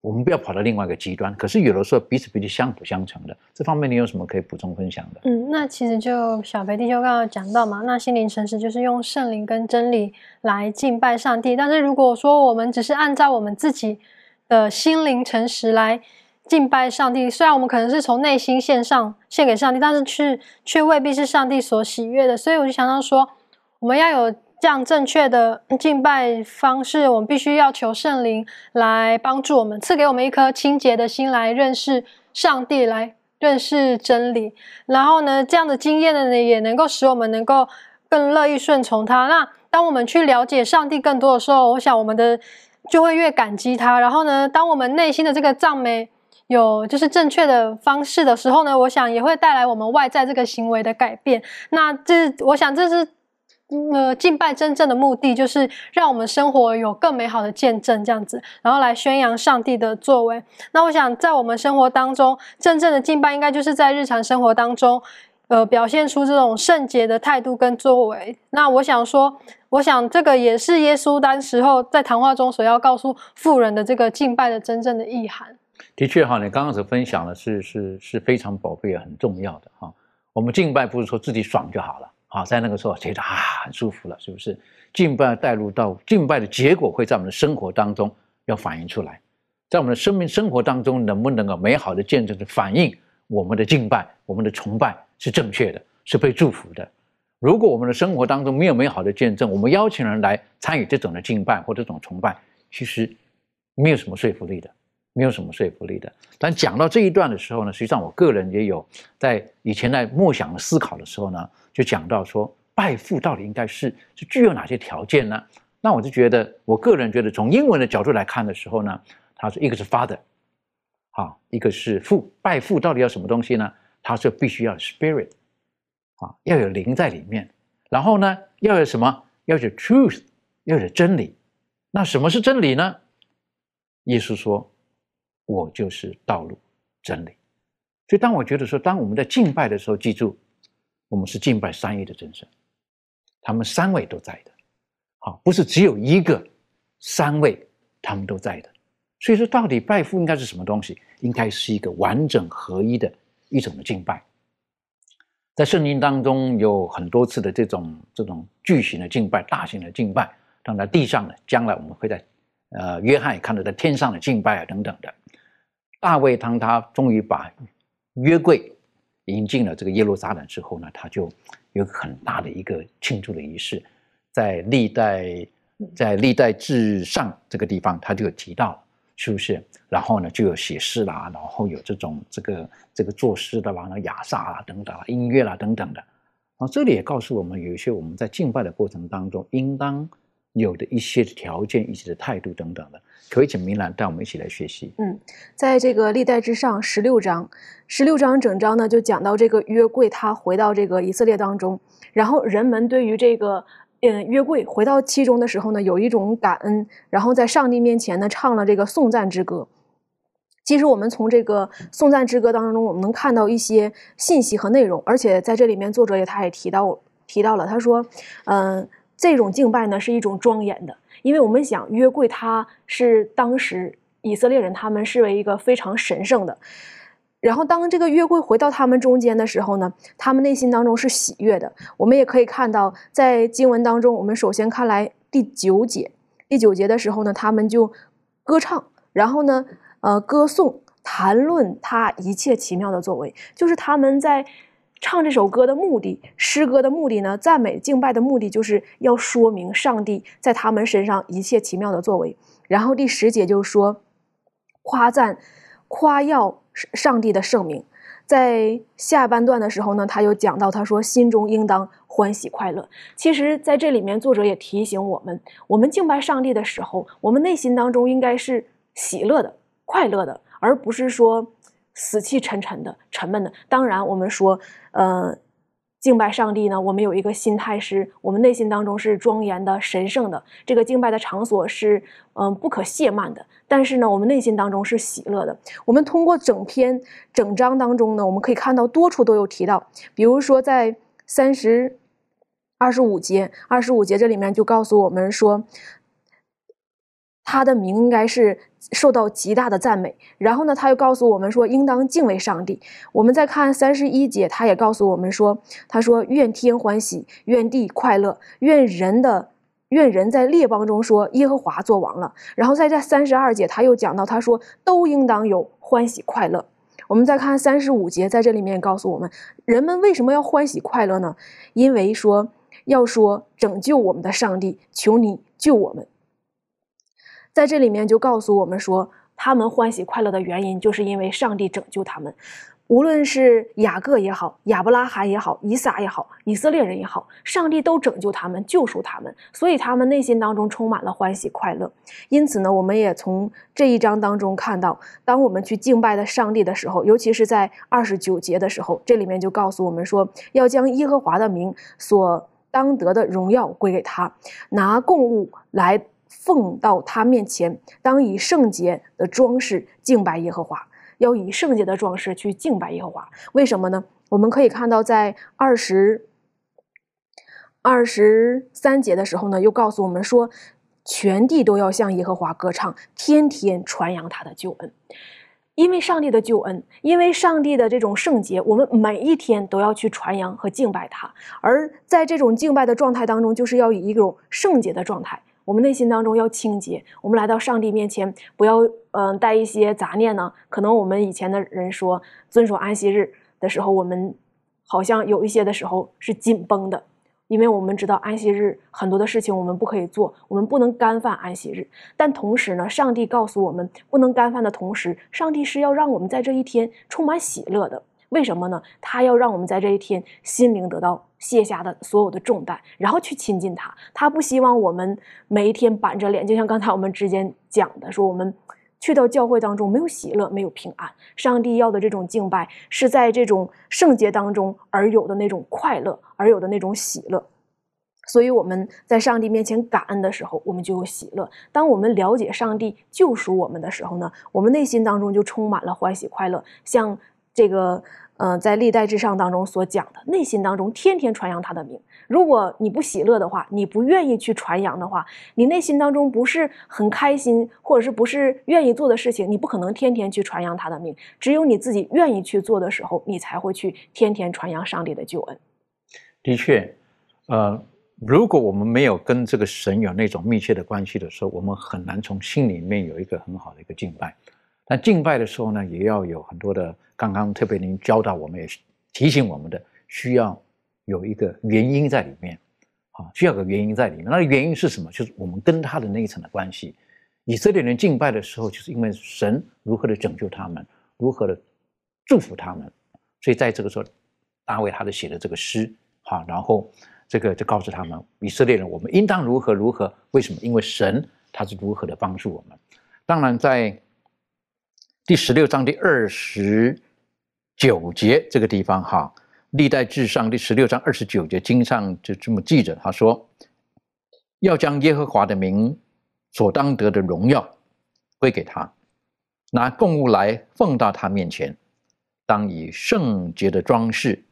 我们不要跑到另外一个极端，可是有的时候彼此彼此相辅相成的。这方面你有什么可以补充分享的？嗯，那其实就小肥弟兄刚刚讲到嘛，那心灵诚实就是用圣灵跟真理来敬拜上帝。但是如果说我们只是按照我们自己的心灵诚实来敬拜上帝，虽然我们可能是从内心献上献给上帝，但是却却未必是上帝所喜悦的。所以我就想到说，我们要有。这样正确的敬拜方式，我们必须要求圣灵来帮助我们，赐给我们一颗清洁的心来认识上帝，来认识真理。然后呢，这样的经验呢，也能够使我们能够更乐意顺从他。那当我们去了解上帝更多的时候，我想我们的就会越感激他。然后呢，当我们内心的这个赞美有就是正确的方式的时候呢，我想也会带来我们外在这个行为的改变。那这，我想这是。呃，敬拜真正的目的就是让我们生活有更美好的见证，这样子，然后来宣扬上帝的作为。那我想，在我们生活当中，真正的敬拜应该就是在日常生活当中，呃，表现出这种圣洁的态度跟作为。那我想说，我想这个也是耶稣当时候在谈话中所要告诉富人的这个敬拜的真正的意涵。的确哈，你刚刚所分享的是是是非常宝贝、很重要的哈。我们敬拜不是说自己爽就好了。好，在那个时候觉得啊很舒服了，是不是？敬拜带入到敬拜的结果会在我们的生活当中要反映出来，在我们的生命生活当中能不能够美好的见证的反映我们的敬拜、我们的崇拜是正确的，是被祝福的。如果我们的生活当中没有美好的见证，我们邀请人来参与这种的敬拜或这种崇拜，其实没有什么说服力的，没有什么说服力的。但讲到这一段的时候呢，实际上我个人也有在以前在默想思考的时候呢，就讲到说拜父到底应该是是具有哪些条件呢？那我就觉得，我个人觉得从英文的角度来看的时候呢，他说一个是 father，啊，一个是父，拜父到底要什么东西呢？他说必须要 spirit，啊，要有灵在里面，然后呢，要有什么？要有 truth，要有真理。那什么是真理呢？耶稣说：“我就是道路、真理。”所以，当我觉得说，当我们在敬拜的时候，记住，我们是敬拜三位的真神，他们三位都在的。好，不是只有一个，三位他们都在的。所以说，到底拜父应该是什么东西？应该是一个完整合一的一种的敬拜。在圣经当中有很多次的这种这种巨型的敬拜、大型的敬拜，当在地上呢，将来我们会在呃约翰也看到在天上的敬拜啊等等的。大卫当他终于把约柜引进了这个耶路撒冷之后呢，他就有很大的一个庆祝的仪式。在历代，在历代至上这个地方，他就有提到，是不是？然后呢，就有写诗啦，然后有这种这个这个作诗的啦，那雅萨啦等等，音乐啦等等的。啊，这里也告诉我们，有一些我们在敬拜的过程当中，应当有的一些条件、一些的态度等等的。可以请明兰带我们一起来学习。嗯，在这个历代之上十六章，十六章整章呢，就讲到这个约柜，他回到这个以色列当中，然后人们对于这个。嗯，约柜回到其中的时候呢，有一种感恩，然后在上帝面前呢唱了这个颂赞之歌。其实我们从这个颂赞之歌当中，我们能看到一些信息和内容，而且在这里面作者也他也提到提到了，他说，嗯，这种敬拜呢是一种庄严的，因为我们想约柜它是当时以色列人他们视为一个非常神圣的。然后，当这个约柜回到他们中间的时候呢，他们内心当中是喜悦的。我们也可以看到，在经文当中，我们首先看来第九节，第九节的时候呢，他们就歌唱，然后呢，呃，歌颂、谈论他一切奇妙的作为，就是他们在唱这首歌的目的，诗歌的目的呢，赞美敬拜的目的，就是要说明上帝在他们身上一切奇妙的作为。然后第十节就说，夸赞、夸耀。上帝的圣名，在下半段的时候呢，他又讲到，他说心中应当欢喜快乐。其实，在这里面，作者也提醒我们，我们敬拜上帝的时候，我们内心当中应该是喜乐的、快乐的，而不是说死气沉沉的、沉闷的。当然，我们说，呃。敬拜上帝呢，我们有一个心态是，我们内心当中是庄严的、神圣的。这个敬拜的场所是，嗯，不可亵慢的。但是呢，我们内心当中是喜乐的。我们通过整篇整章当中呢，我们可以看到多处都有提到，比如说在三十二十五节，二十五节这里面就告诉我们说。他的名应该是受到极大的赞美。然后呢，他又告诉我们说，应当敬畏上帝。我们再看三十一节，他也告诉我们说，他说愿天欢喜，愿地快乐，愿人的愿人在列邦中说耶和华作王了。然后在这三十二节，他又讲到，他说都应当有欢喜快乐。我们再看三十五节，在这里面告诉我们，人们为什么要欢喜快乐呢？因为说要说拯救我们的上帝，求你救我们。在这里面就告诉我们说，他们欢喜快乐的原因，就是因为上帝拯救他们。无论是雅各也好，亚伯拉罕也好，以撒也好，以色列人也好，上帝都拯救他们，救赎他们，所以他们内心当中充满了欢喜快乐。因此呢，我们也从这一章当中看到，当我们去敬拜的上帝的时候，尤其是在二十九节的时候，这里面就告诉我们说，要将耶和华的名所当得的荣耀归给他，拿供物来。奉到他面前，当以圣洁的装饰敬拜耶和华，要以圣洁的装饰去敬拜耶和华。为什么呢？我们可以看到，在二十二十三节的时候呢，又告诉我们说，全地都要向耶和华歌唱，天天传扬他的救恩。因为上帝的救恩，因为上帝的这种圣洁，我们每一天都要去传扬和敬拜他。而在这种敬拜的状态当中，就是要以一种圣洁的状态。我们内心当中要清洁，我们来到上帝面前，不要嗯带一些杂念呢。可能我们以前的人说遵守安息日的时候，我们好像有一些的时候是紧绷的，因为我们知道安息日很多的事情我们不可以做，我们不能干犯安息日。但同时呢，上帝告诉我们不能干犯的同时，上帝是要让我们在这一天充满喜乐的。为什么呢？他要让我们在这一天心灵得到卸下的所有的重担，然后去亲近他。他不希望我们每一天板着脸，就像刚才我们之间讲的，说我们去到教会当中没有喜乐，没有平安。上帝要的这种敬拜，是在这种圣洁当中而有的那种快乐，而有的那种喜乐。所以我们在上帝面前感恩的时候，我们就有喜乐。当我们了解上帝救赎我们的时候呢，我们内心当中就充满了欢喜快乐，像。这个，嗯，在历代至上当中所讲的，内心当中天天传扬他的名。如果你不喜乐的话，你不愿意去传扬的话，你内心当中不是很开心，或者是不是愿意做的事情，你不可能天天去传扬他的名。只有你自己愿意去做的时候，你才会去天天传扬上帝的救恩。的确，呃，如果我们没有跟这个神有那种密切的关系的时候，我们很难从心里面有一个很好的一个敬拜。但敬拜的时候呢，也要有很多的。刚刚特别您教导我们，也提醒我们的，需要有一个原因在里面，啊，需要个原因在里面。那原因是什么？就是我们跟他的那一层的关系。以色列人敬拜的时候，就是因为神如何的拯救他们，如何的祝福他们，所以在这个时候，大卫他的写的这个诗，哈，然后这个就告诉他们，以色列人，我们应当如何如何？为什么？因为神他是如何的帮助我们。当然在。第十六章第二十九节这个地方哈，历代至上第十六章二十九节经上就这么记着，他说：“要将耶和华的名所当得的荣耀归给他，拿供物来奉到他面前，当以圣洁的装饰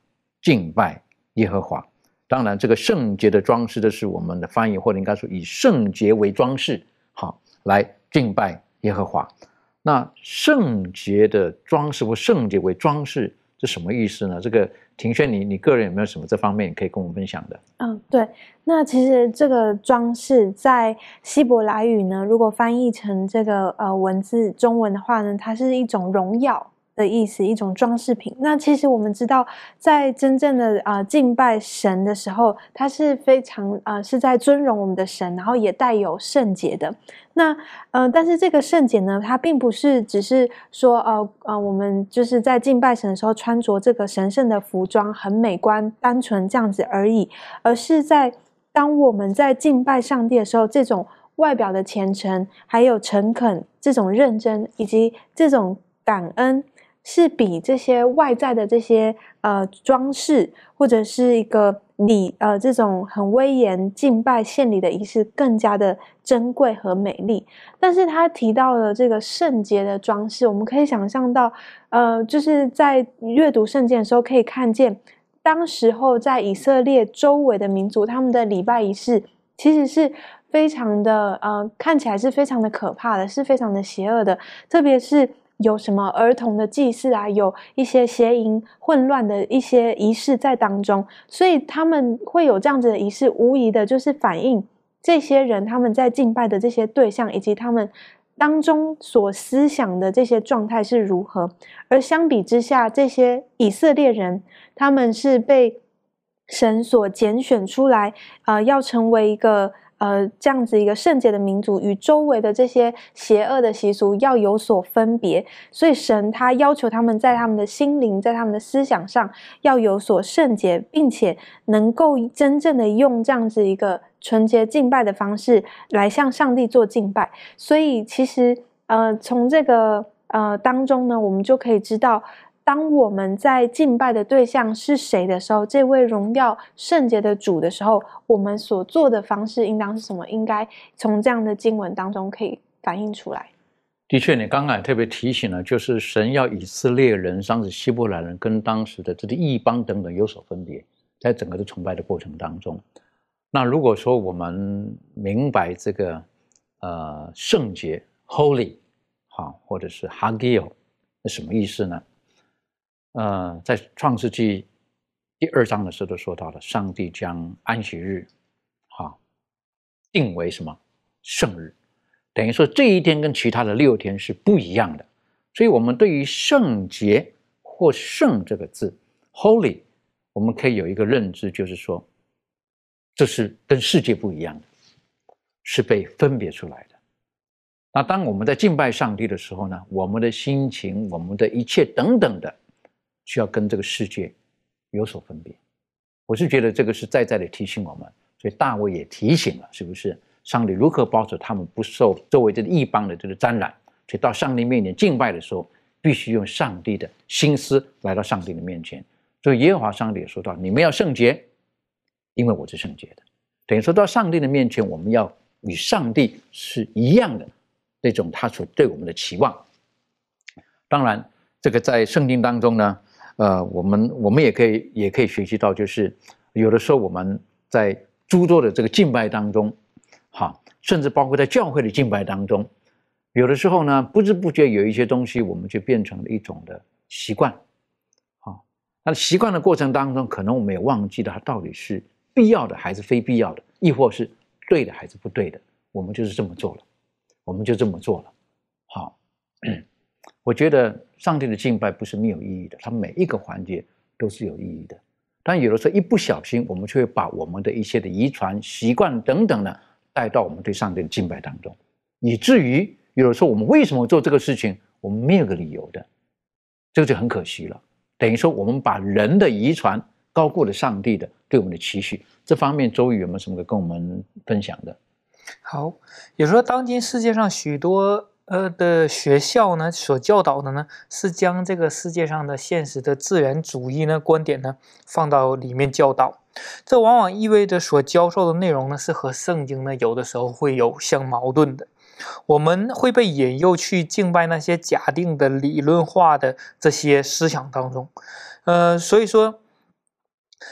敬拜耶和华。当然，这个圣洁的装饰，的是我们的翻译，或者应该说以圣洁为装饰，好来敬拜耶和华。”那圣洁的装饰或圣洁为装饰，这什么意思呢？这个庭轩，你你个人有没有什么这方面可以跟我们分享的？嗯，对，那其实这个装饰在希伯来语呢，如果翻译成这个呃文字中文的话呢，它是一种荣耀。的意思，一种装饰品。那其实我们知道，在真正的啊敬拜神的时候，它是非常啊是在尊荣我们的神，然后也带有圣洁的。那呃，但是这个圣洁呢，它并不是只是说呃呃，我们就是在敬拜神的时候穿着这个神圣的服装，很美观、单纯这样子而已，而是在当我们在敬拜上帝的时候，这种外表的虔诚，还有诚恳，这种认真，以及这种感恩。是比这些外在的这些呃装饰，或者是一个礼呃这种很威严敬拜献礼的仪式更加的珍贵和美丽。但是他提到了这个圣洁的装饰，我们可以想象到，呃，就是在阅读圣经的时候可以看见，当时候在以色列周围的民族，他们的礼拜仪式其实是非常的呃看起来是非常的可怕的，是非常的邪恶的，特别是。有什么儿童的祭祀啊？有一些邪淫混乱的一些仪式在当中，所以他们会有这样子的仪式，无疑的就是反映这些人他们在敬拜的这些对象，以及他们当中所思想的这些状态是如何。而相比之下，这些以色列人他们是被神所拣选出来，呃，要成为一个。呃，这样子一个圣洁的民族与周围的这些邪恶的习俗要有所分别，所以神他要求他们在他们的心灵、在他们的思想上要有所圣洁，并且能够真正的用这样子一个纯洁敬拜的方式来向上帝做敬拜。所以其实呃，从这个呃当中呢，我们就可以知道。当我们在敬拜的对象是谁的时候，这位荣耀圣洁的主的时候，我们所做的方式应当是什么？应该从这样的经文当中可以反映出来。的确，你刚刚特别提醒了，就是神要以色列人，当时希伯来人跟当时的这个异邦等等有所分别，在整个的崇拜的过程当中。那如果说我们明白这个呃圣洁 （holy） 好，或者是 hagio，那什么意思呢？呃，在创世纪第二章的时候都说到了，上帝将安息日，哈，定为什么圣日？等于说这一天跟其他的六天是不一样的。所以，我们对于圣洁或圣这个字 （holy），我们可以有一个认知，就是说，这是跟世界不一样的，是被分别出来的。那当我们在敬拜上帝的时候呢，我们的心情、我们的一切等等的，需要跟这个世界有所分别。我是觉得这个是在在的提醒我们，所以大卫也提醒了，是不是？上帝如何保守他们不受周围这个异邦的这个沾染？所以到上帝面前敬拜的时候，必须用上帝的心思来到上帝的面前。所以耶和华上帝也说到：“你们要圣洁，因为我是圣洁的。”等于说到上帝的面前，我们要与上帝是一样的那种他所对我们的期望。当然，这个在圣经当中呢，呃，我们我们也可以也可以学习到，就是有的时候我们在诸多的这个敬拜当中。好，甚至包括在教会的敬拜当中，有的时候呢，不知不觉有一些东西，我们就变成了一种的习惯。好，那习惯的过程当中，可能我们也忘记了它到底是必要的还是非必要的，亦或是对的还是不对的，我们就是这么做了，我们就这么做了。好，嗯我觉得上帝的敬拜不是没有意义的，它每一个环节都是有意义的。但有的时候一不小心，我们就会把我们的一些的遗传习惯等等呢。带到我们对上帝的敬拜当中，以至于有的时候我们为什么做这个事情，我们没有个理由的，这个就很可惜了。等于说我们把人的遗传高过了上帝的对我们的期许。这方面，周瑜有没有什么跟我们分享的？好，有时候当今世界上许多呃的学校呢，所教导的呢，是将这个世界上的现实的自然主义呢观点呢放到里面教导。这往往意味着所教授的内容呢，是和圣经呢有的时候会有相矛盾的。我们会被引诱去敬拜那些假定的理论化的这些思想当中，呃，所以说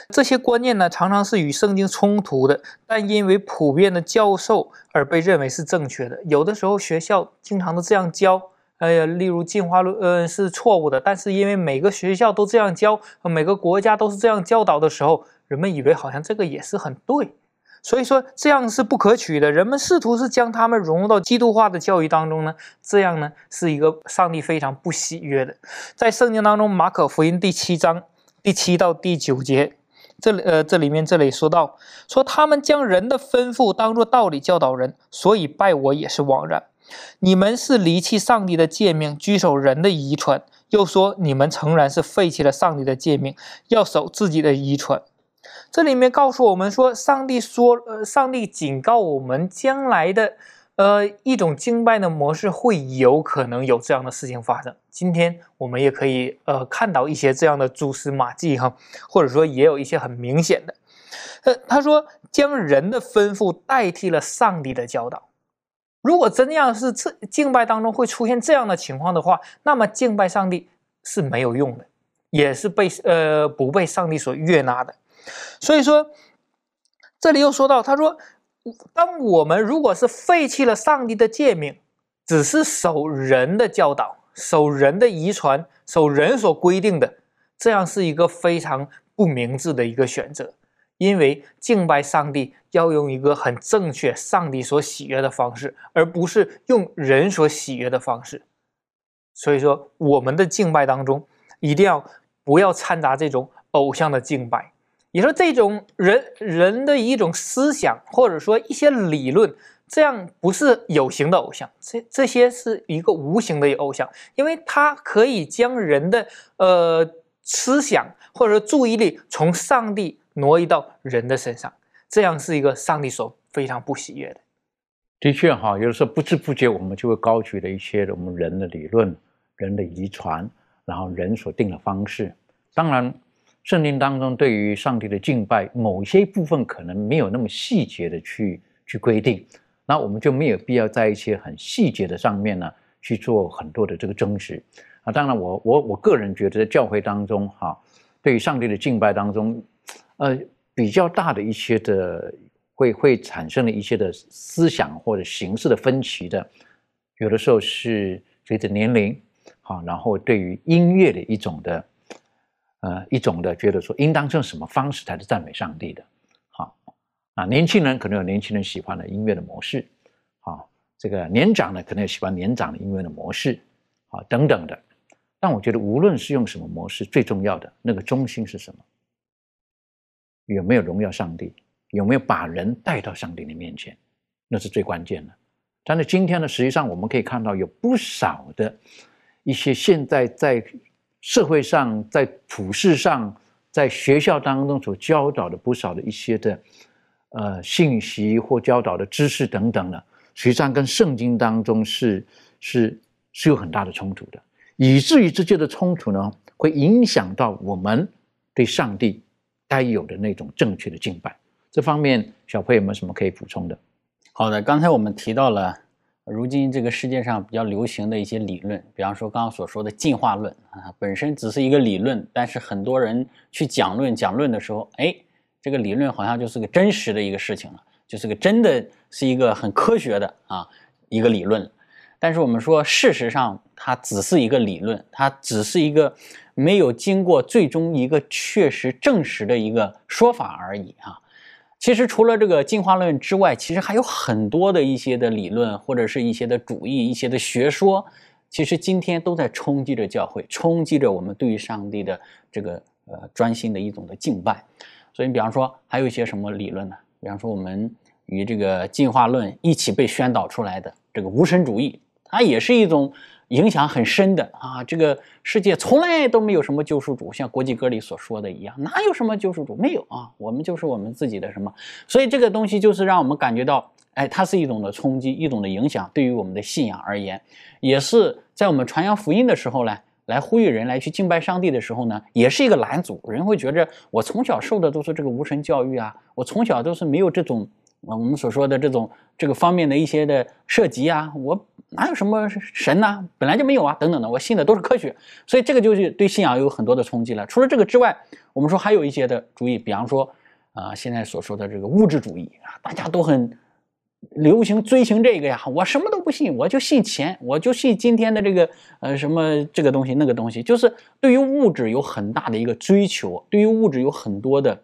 这些观念呢，常常是与圣经冲突的，但因为普遍的教授而被认为是正确的。有的时候学校经常都这样教，哎呀，例如进化论，呃，是错误的，但是因为每个学校都这样教，每个国家都是这样教导的时候。人们以为好像这个也是很对，所以说这样是不可取的。人们试图是将他们融入到基督化的教育当中呢，这样呢是一个上帝非常不喜悦的。在圣经当中，马可福音第七章第七到第九节，这里呃这里面这里说到，说他们将人的吩咐当作道理教导人，所以拜我也是枉然。你们是离弃上帝的诫命，居守人的遗传，又说你们诚然是废弃了上帝的诫命，要守自己的遗传。这里面告诉我们说，上帝说，呃，上帝警告我们，将来的，呃，一种敬拜的模式会有可能有这样的事情发生。今天我们也可以，呃，看到一些这样的蛛丝马迹哈，或者说也有一些很明显的，呃，他说将人的吩咐代替了上帝的教导。如果真要是这敬拜当中会出现这样的情况的话，那么敬拜上帝是没有用的，也是被，呃，不被上帝所悦纳的。所以说，这里又说到，他说，当我们如果是废弃了上帝的诫命，只是守人的教导、守人的遗传、守人所规定的，这样是一个非常不明智的一个选择。因为敬拜上帝要用一个很正确、上帝所喜悦的方式，而不是用人所喜悦的方式。所以说，我们的敬拜当中一定要不要掺杂这种偶像的敬拜。你说这种人人的一种思想，或者说一些理论，这样不是有形的偶像，这这些是一个无形的偶像，因为它可以将人的呃思想或者说注意力从上帝挪移到人的身上，这样是一个上帝所非常不喜悦的。的确哈，有的时候不知不觉我们就会高举了一些我们人的理论、人的遗传，然后人所定的方式，当然。圣经当中对于上帝的敬拜，某些部分可能没有那么细节的去去规定，那我们就没有必要在一些很细节的上面呢去做很多的这个争执啊。当然，我我我个人觉得在教会当中哈，对于上帝的敬拜当中，呃，比较大的一些的会会产生的一些的思想或者形式的分歧的，有的时候是随着年龄好，然后对于音乐的一种的。呃，一种的觉得说，应当用什么方式才是赞美上帝的？好啊，年轻人可能有年轻人喜欢的音乐的模式，好，这个年长的可能有喜欢年长的音乐的模式，好，等等的。但我觉得，无论是用什么模式，最重要的那个中心是什么？有没有荣耀上帝？有没有把人带到上帝的面前，那是最关键的。但是今天呢，实际上我们可以看到有不少的一些现在在社会上、在普世上、在学校当中所教导的不少的一些的呃信息或教导的知识等等呢，实际上跟圣经当中是是是有很大的冲突的，以至于这些的冲突呢，会影响到我们对上帝该有的那种正确的敬拜。这方面，小朋友有没有什么可以补充的？好的，刚才我们提到了，如今这个世界上比较流行的一些理论，比方说刚刚所说的进化论啊，本身只是一个理论，但是很多人去讲论讲论的时候，哎，这个理论好像就是个真实的一个事情了，就是个真的是一个很科学的啊一个理论。但是我们说，事实上它只是一个理论，它只是一个没有经过最终一个确实证实的一个说法而已啊。其实除了这个进化论之外，其实还有很多的一些的理论，或者是一些的主义、一些的学说，其实今天都在冲击着教会，冲击着我们对于上帝的这个呃专心的一种的敬拜。所以，比方说还有一些什么理论呢？比方说我们与这个进化论一起被宣导出来的这个无神主义，它也是一种。影响很深的啊！这个世界从来都没有什么救世主，像国际歌里所说的一样，哪有什么救世主？没有啊！我们就是我们自己的什么？所以这个东西就是让我们感觉到，哎，它是一种的冲击，一种的影响。对于我们的信仰而言，也是在我们传扬福音的时候呢，来呼吁人来去敬拜上帝的时候呢，也是一个拦阻。人会觉着，我从小受的都是这个无神教育啊，我从小都是没有这种，我们所说的这种这个方面的一些的涉及啊，我。哪有什么神呢？本来就没有啊，等等的，我信的都是科学，所以这个就是对信仰有很多的冲击了。除了这个之外，我们说还有一些的主义，比方说啊，现在所说的这个物质主义啊，大家都很流行追寻这个呀。我什么都不信，我就信钱，我就信今天的这个呃什么这个东西那个东西，就是对于物质有很大的一个追求，对于物质有很多的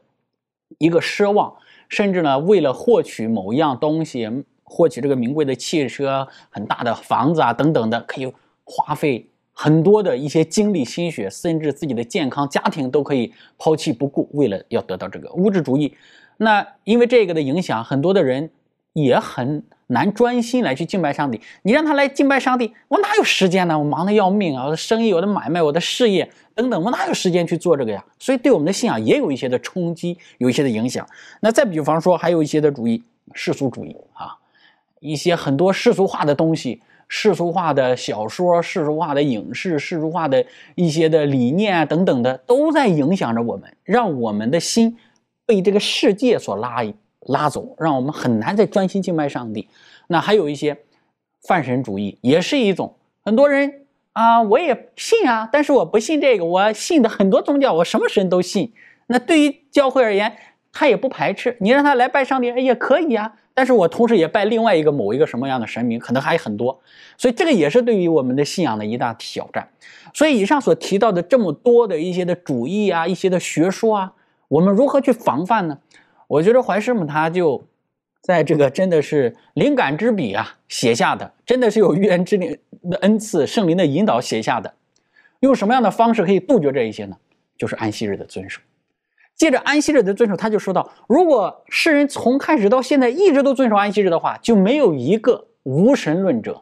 一个奢望，甚至呢，为了获取某一样东西。获取这个名贵的汽车、很大的房子啊，等等的，可以花费很多的一些精力、心血，甚至自己的健康、家庭都可以抛弃不顾，为了要得到这个物质主义。那因为这个的影响，很多的人也很难专心来去敬拜上帝。你让他来敬拜上帝，我哪有时间呢？我忙得要命啊！我的生意、我的买卖、我的事业等等，我哪有时间去做这个呀？所以对我们的信仰也有一些的冲击，有一些的影响。那再比方说，还有一些的主义，世俗主义啊。一些很多世俗化的东西，世俗化的小说、世俗化的影视、世俗化的一些的理念等等的，都在影响着我们，让我们的心被这个世界所拉拉走，让我们很难再专心敬拜上帝。那还有一些泛神主义，也是一种很多人啊，我也信啊，但是我不信这个，我信的很多宗教，我什么神都信。那对于教会而言，他也不排斥，你让他来拜上帝，哎也可以啊。但是我同时也拜另外一个某一个什么样的神明，可能还很多，所以这个也是对于我们的信仰的一大挑战。所以以上所提到的这么多的一些的主义啊，一些的学说啊，我们如何去防范呢？我觉得怀师母他就在这个真的是灵感之笔啊写下的，真的是有预言之灵的恩赐、圣灵的引导写下的。用什么样的方式可以杜绝这一些呢？就是安息日的遵守。借着安息日的遵守，他就说到：如果世人从开始到现在一直都遵守安息日的话，就没有一个无神论者。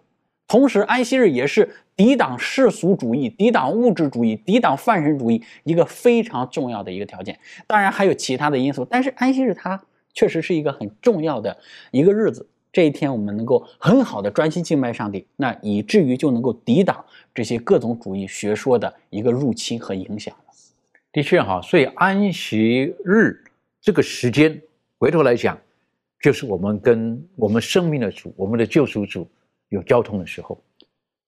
同时，安息日也是抵挡世俗主义、抵挡物质主义、抵挡泛神主义一个非常重要的一个条件。当然还有其他的因素，但是安息日它确实是一个很重要的一个日子。这一天我们能够很好的专心敬拜上帝，那以至于就能够抵挡这些各种主义学说的一个入侵和影响。的确哈，所以安息日这个时间，回头来讲，就是我们跟我们生命的主、我们的救赎主有交通的时候，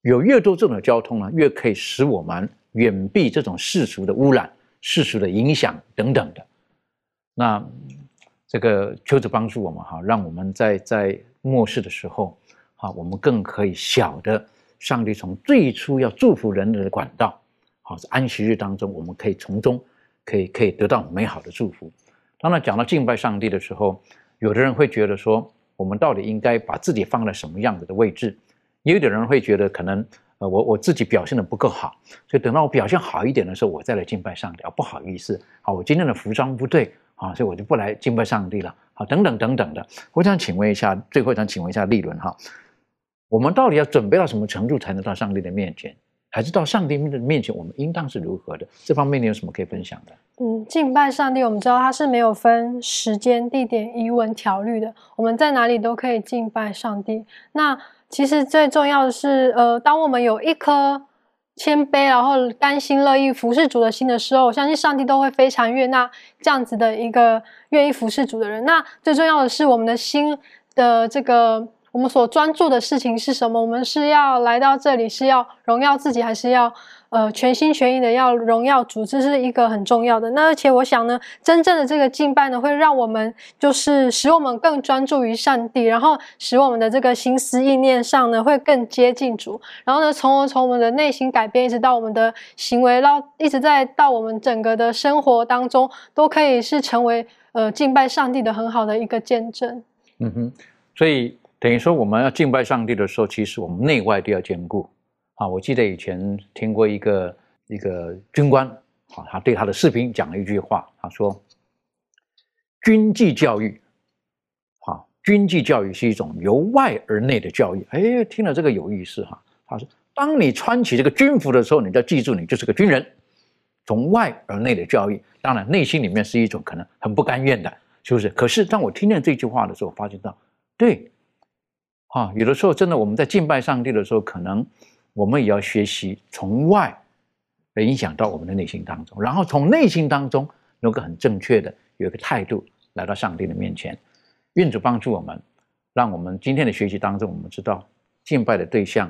有越多这种交通呢，越可以使我们远避这种世俗的污染、世俗的影响等等的。那这个求主帮助我们哈，让我们在在末世的时候，哈，我们更可以晓得上帝从最初要祝福人类的管道。好在安息日当中，我们可以从中可以可以得到美好的祝福。当然，讲到敬拜上帝的时候，有的人会觉得说，我们到底应该把自己放在什么样子的位置？也有的人会觉得，可能呃，我我自己表现的不够好，所以等到我表现好一点的时候，我再来敬拜上帝。啊，不好意思，好，我今天的服装不对啊，所以我就不来敬拜上帝了。好，等等等等的。我想请问一下，最后想请问一下立伦哈，我们到底要准备到什么程度才能到上帝的面前？还是到上帝的面前，我们应当是如何的？这方面你有什么可以分享的？嗯，敬拜上帝，我们知道它是没有分时间、地点、仪文、条律的，我们在哪里都可以敬拜上帝。那其实最重要的是，呃，当我们有一颗谦卑，然后甘心乐意服侍主的心的时候，我相信上帝都会非常悦纳这样子的一个愿意服侍主的人。那最重要的是，我们的心的这个。我们所专注的事情是什么？我们是要来到这里，是要荣耀自己，还是要呃全心全意的要荣耀主？这是一个很重要的。那而且我想呢，真正的这个敬拜呢，会让我们就是使我们更专注于上帝，然后使我们的这个心思意念上呢，会更接近主。然后呢，从而从我们的内心改变，一直到我们的行为，到一直在到我们整个的生活当中，都可以是成为呃敬拜上帝的很好的一个见证。嗯哼，所以。等于说，我们要敬拜上帝的时候，其实我们内外都要兼顾。啊，我记得以前听过一个一个军官，啊，他对他的士兵讲了一句话，他说：“军纪教育，啊，军纪教育是一种由外而内的教育。”哎，听了这个有意思哈。他说：“当你穿起这个军服的时候，你就要记住，你就是个军人。从外而内的教育，当然内心里面是一种可能很不甘愿的，是不是？可是当我听见这句话的时候，发现到对。”啊，有的时候真的，我们在敬拜上帝的时候，可能我们也要学习从外来影响到我们的内心当中，然后从内心当中能够很正确的有一个态度来到上帝的面前。愿主帮助我们，让我们今天的学习当中，我们知道敬拜的对象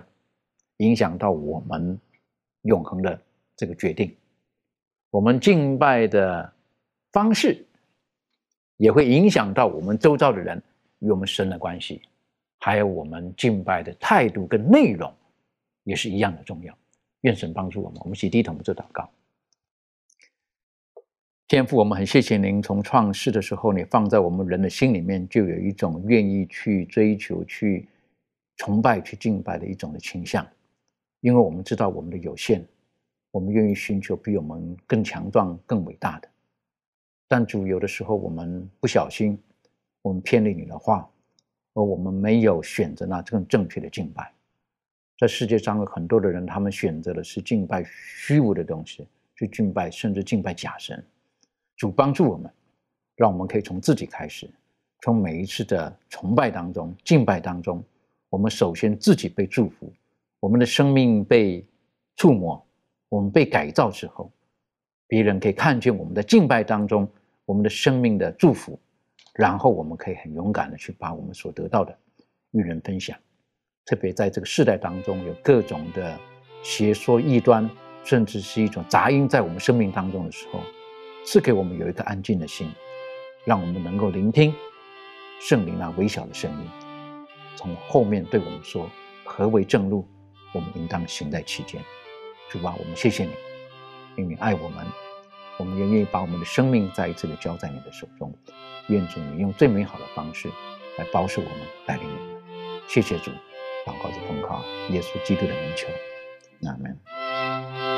影响到我们永恒的这个决定，我们敬拜的方式也会影响到我们周遭的人与我们神的关系。还有我们敬拜的态度跟内容，也是一样的重要。愿神帮助我们，我们一起低头做祷告。天父，我们很谢谢您，从创世的时候，你放在我们人的心里面，就有一种愿意去追求、去崇拜、去敬拜的一种的倾向。因为我们知道我们的有限，我们愿意寻求比我们更强壮、更伟大的。但主有的时候，我们不小心，我们偏离你的话。而我们没有选择那更正确的敬拜，在世界上有很多的人，他们选择的是敬拜虚无的东西，去敬拜甚至敬拜假神。主帮助我们，让我们可以从自己开始，从每一次的崇拜当中、敬拜当中，我们首先自己被祝福，我们的生命被触摸，我们被改造之后，别人可以看见我们的敬拜当中，我们的生命的祝福。然后我们可以很勇敢的去把我们所得到的与人分享，特别在这个世代当中有各种的邪说异端，甚至是一种杂音在我们生命当中的时候，赐给我们有一颗安静的心，让我们能够聆听圣灵那微小的声音，从后面对我们说何为正路，我们应当行在其间。主啊，我们谢谢你，因为你爱我们，我们也愿意把我们的生命再一次的交在你的手中。愿主你用最美好的方式来保守我们，带领我们。谢谢主，祷告着奉靠耶稣基督的名求，阿门。